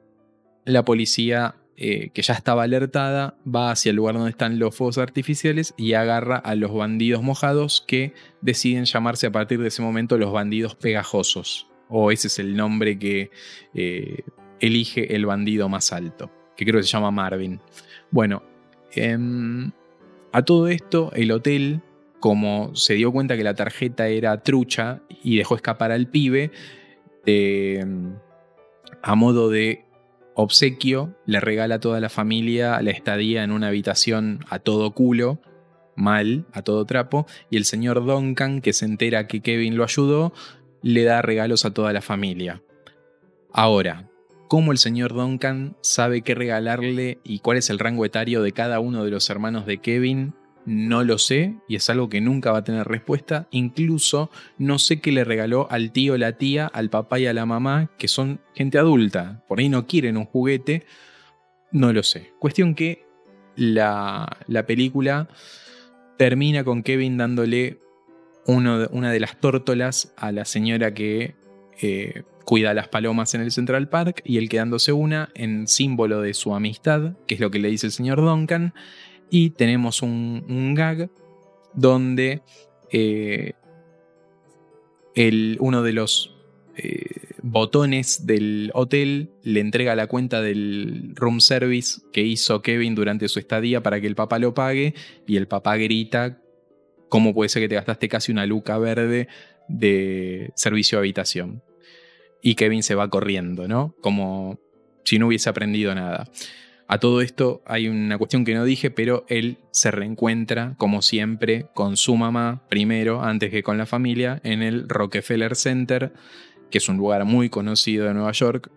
la policía, eh, que ya estaba alertada, va hacia el lugar donde están los fuegos artificiales y agarra a los bandidos mojados que deciden llamarse a partir de ese momento los bandidos pegajosos. O ese es el nombre que eh, elige el bandido más alto que creo que se llama Marvin. Bueno, em, a todo esto, el hotel, como se dio cuenta que la tarjeta era trucha y dejó escapar al pibe, em, a modo de obsequio, le regala a toda la familia la estadía en una habitación a todo culo, mal, a todo trapo, y el señor Duncan, que se entera que Kevin lo ayudó, le da regalos a toda la familia. Ahora, cómo el señor Duncan sabe qué regalarle y cuál es el rango etario de cada uno de los hermanos de Kevin, no lo sé y es algo que nunca va a tener respuesta. Incluso no sé qué le regaló al tío, la tía, al papá y a la mamá, que son gente adulta. Por ahí no quieren un juguete. No lo sé. Cuestión que la, la película termina con Kevin dándole una de las tórtolas a la señora que eh, cuida las palomas en el Central Park y él quedándose una en símbolo de su amistad, que es lo que le dice el señor Duncan. Y tenemos un, un gag donde eh, el, uno de los eh, botones del hotel le entrega la cuenta del room service que hizo Kevin durante su estadía para que el papá lo pague y el papá grita, ¿cómo puede ser que te gastaste casi una luca verde de servicio de habitación? Y Kevin se va corriendo, ¿no? Como si no hubiese aprendido nada. A todo esto hay una cuestión que no dije, pero él se reencuentra, como siempre, con su mamá primero, antes que con la familia, en el Rockefeller Center, que es un lugar muy conocido de Nueva York,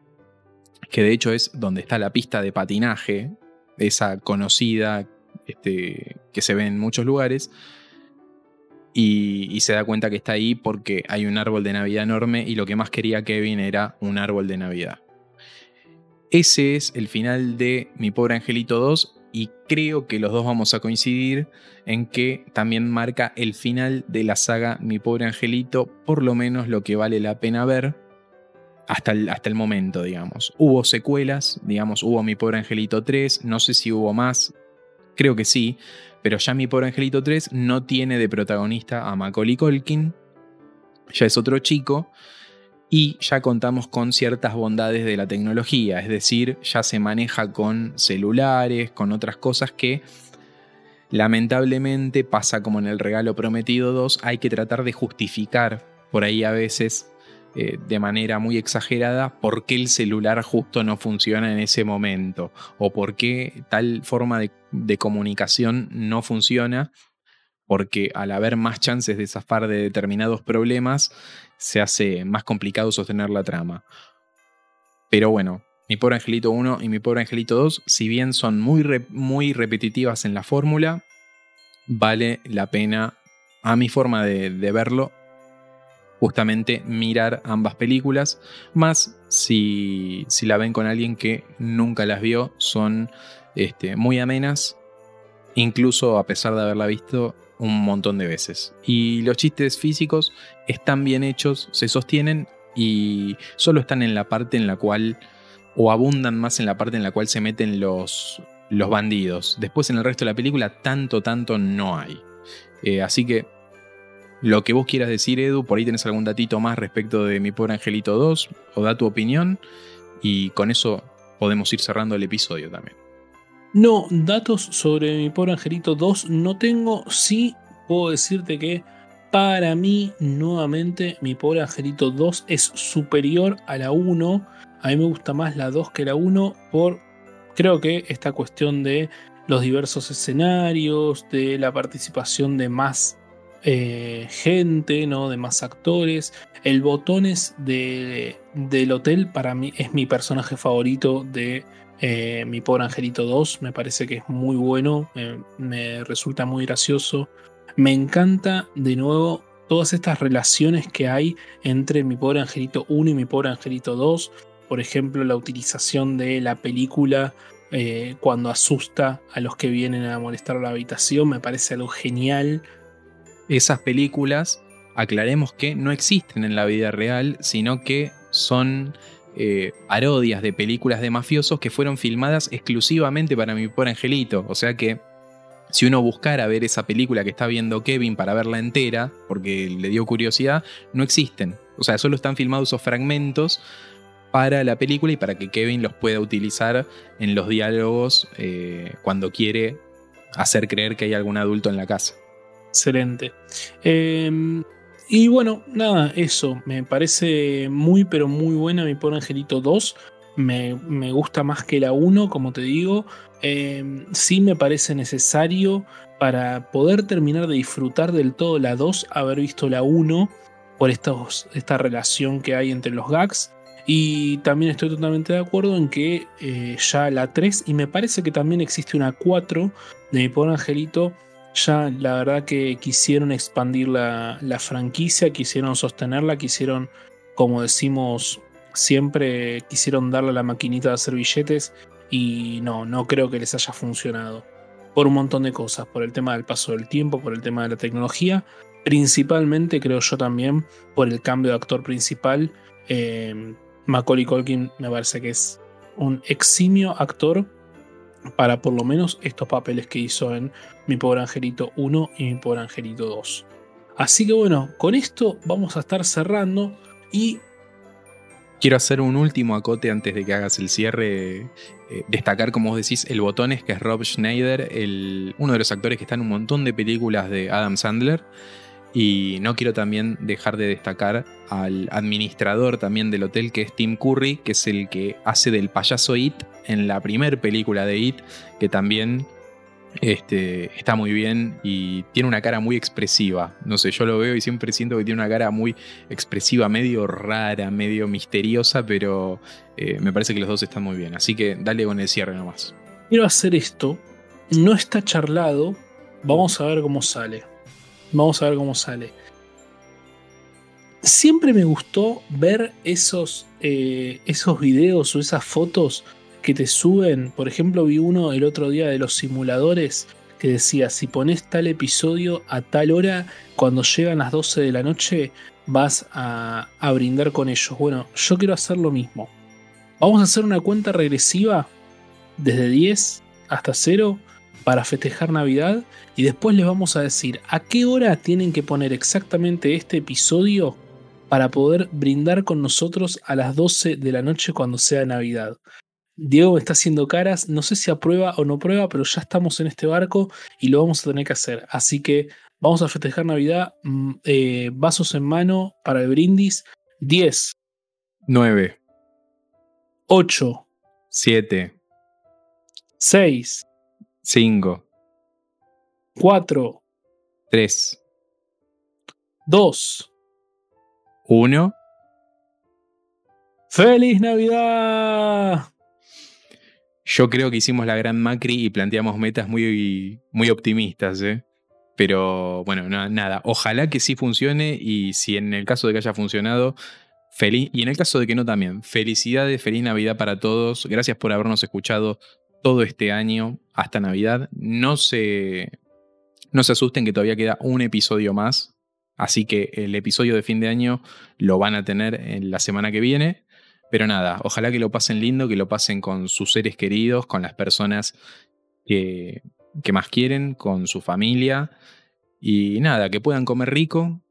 que de hecho es donde está la pista de patinaje, esa conocida este, que se ve en muchos lugares. Y, se da cuenta que está ahí porque hay un árbol de Navidad enorme y lo que más quería Kevin era un árbol de Navidad. Ese es el final de Mi pobre angelito 2 y creo que los dos vamos a coincidir en que también marca el final de la saga Mi pobre angelito, por lo menos lo que vale la pena ver hasta el, hasta el momento, digamos. Hubo secuelas, digamos, hubo Mi pobre angelito 3, no sé si hubo más, creo que sí, pero ya Mi pobre angelito 3 no tiene de protagonista a Macaulay Culkin, ya es otro chico y ya contamos con ciertas bondades de la tecnología, es decir, ya se maneja con celulares, con otras cosas que lamentablemente pasa como en el regalo prometido 2, hay que tratar de justificar por ahí a veces eh, de manera muy exagerada por qué el celular justo no funciona en ese momento o por qué tal forma de, de comunicación no funciona porque al haber más chances de zafar de determinados problemas, se hace más complicado sostener la trama. Pero bueno, mi pobre angelito 1 y mi pobre angelito 2, si bien son muy, muy repetitivas en la fórmula, vale la pena, a mi forma de, verlo, justamente mirar ambas películas, más si, si, la ven con alguien que nunca las vio, son este, muy amenas, incluso a pesar de haberla visto un montón de veces. Y los chistes físicos están bien hechos, se sostienen y solo están en la parte en la cual, o abundan más en la parte en la cual se meten los, los bandidos. Después en el resto de la película tanto, tanto no hay. Eh, así que lo que vos quieras decir, Edu, por ahí tenés algún datito más respecto de Mi Pobre Angelito 2, o da tu opinión, y con eso podemos ir cerrando el episodio también. No, datos sobre mi pobre angelito 2 no tengo. Sí puedo decirte que para mí, nuevamente, mi pobre angelito 2 es superior a la 1. A mí me gusta más la 2 que la 1 por, creo que esta cuestión de los diversos escenarios, de la participación de más eh, gente, ¿no? de más actores. El botones de, del hotel para mí es mi personaje favorito de eh, mi pobre Angelito 2 me parece que es muy bueno, me resulta muy gracioso. Me encanta de nuevo todas estas relaciones que hay entre mi pobre Angelito 1 y mi pobre Angelito 2. Por ejemplo, la utilización de la película eh, cuando asusta a los que vienen a molestar la habitación me parece algo genial. Esas películas, aclaremos que no existen en la vida real, sino que son eh, parodias de películas de mafiosos que fueron filmadas exclusivamente para mi pobre angelito. O sea que si uno buscara ver esa película que está viendo Kevin para verla entera, porque le dio curiosidad, no existen. O sea, solo están filmados esos fragmentos para la película y para que Kevin los pueda utilizar en los diálogos eh, cuando quiere hacer creer que hay algún adulto en la casa. Excelente. Eh, y bueno, nada, eso. Me parece muy, pero muy buena mi pobre Angelito 2. Me, gusta más que la 1, como te digo. Em, sí me parece necesario para poder terminar de disfrutar del todo la 2, haber visto la 1 por estos, esta relación que hay entre los gags. Y también estoy totalmente de acuerdo en que eh, ya la 3, y me parece que también existe una 4 de mi pobre Angelito, ya la verdad que quisieron expandir la, franquicia, quisieron sostenerla, quisieron, como decimos siempre, quisieron darle a la maquinita de hacer billetes y no, no creo que les haya funcionado. Por un montón de cosas, por el tema del paso del tiempo, por el tema de la tecnología, principalmente creo yo también por el cambio de actor principal. Eh, Macaulay Culkin me parece que es un eximio actor para por lo menos estos papeles que hizo en Mi Pobre Angelito 1 y Mi Pobre Angelito 2. Así que bueno, con esto vamos a estar cerrando y... Quiero hacer un último acote antes de que hagas el cierre. Eh, destacar, como vos decís, el botones, que es Rob Schneider, el, uno de los actores que está en un montón de películas de Adam Sandler. Y no quiero también dejar de destacar al administrador también del hotel, que es Tim Curry, que es el que hace del payaso It en la primera película de It, que también este, está muy bien y tiene una cara muy expresiva. No sé, yo lo veo y siempre siento que tiene una cara muy expresiva, medio rara, medio misteriosa, pero eh, me parece que los dos están muy bien. Así que dale con el cierre nomás. Quiero hacer esto. No está charlado. Vamos a ver cómo sale. Vamos a ver cómo sale. Siempre me gustó ver esos, eh, esos videos o esas fotos que te suben. Por ejemplo, vi uno el otro día de los simuladores que decía, si pones tal episodio a tal hora, cuando llegan las 12 de la noche, vas a, a brindar con ellos. Bueno, yo quiero hacer lo mismo. Vamos a hacer una cuenta regresiva desde 10 hasta 0 para festejar Navidad y después les vamos a decir a qué hora tienen que poner exactamente este episodio para poder brindar con nosotros a las 12 de la noche cuando sea Navidad. Diego me está haciendo caras, no sé si aprueba o no prueba, pero ya estamos en este barco y lo vamos a tener que hacer. Así que vamos a festejar Navidad, mm, eh, vasos en mano para el brindis. 10, 9, 8, 7, 6, 5, 4, 3, 2. 1. ¡Feliz Navidad! Yo creo que hicimos la gran Macri y planteamos metas muy, muy optimistas, ¿eh? Pero bueno, no, nada. Ojalá que sí funcione y si en el caso de que haya funcionado, feliz. Y en el caso de que no también, felicidades, feliz Navidad para todos. Gracias por habernos escuchado todo este año hasta Navidad. No se, no se asusten que todavía queda un episodio más. Así que el episodio de fin de año lo van a tener en la semana que viene. Pero nada, ojalá que lo pasen lindo, que lo pasen con sus seres queridos, con las personas que, que más quieren, con su familia. Y nada, que puedan comer rico,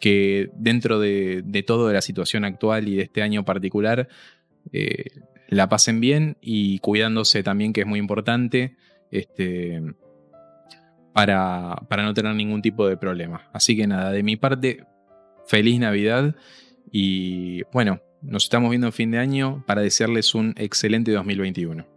que dentro de, de toda la situación actual y de este año particular, eh, la pasen bien y cuidándose también, que es muy importante, este, para, para no tener ningún tipo de problema. Así que nada, de mi parte, feliz Navidad y bueno, nos estamos viendo en fin de año para desearles un excelente 2021.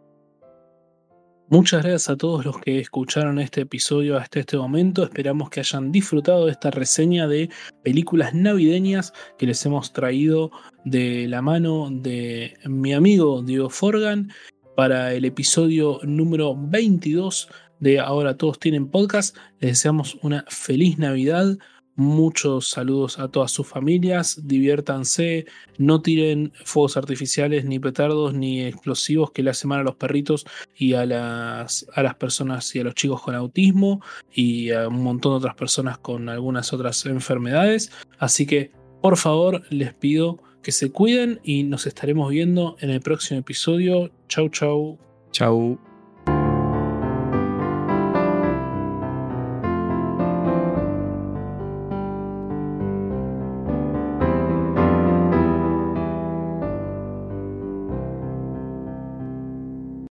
Muchas gracias a todos los que escucharon este episodio hasta este momento. Esperamos que hayan disfrutado de esta reseña de películas navideñas que les hemos traído de la mano de mi amigo Diego Forgan para el episodio número 22 de Ahora Todos Tienen Podcast. Les deseamos una feliz Navidad, Muchos saludos a todas sus familias, diviértanse, no tiren fuegos artificiales, ni petardos, ni explosivos que le hacen mal a los perritos y a las, a las personas y a los chicos con autismo y a un montón de otras personas con algunas otras enfermedades. Así que, por favor, les pido que se cuiden y nos estaremos viendo en el próximo episodio. Chau, chau. Chau.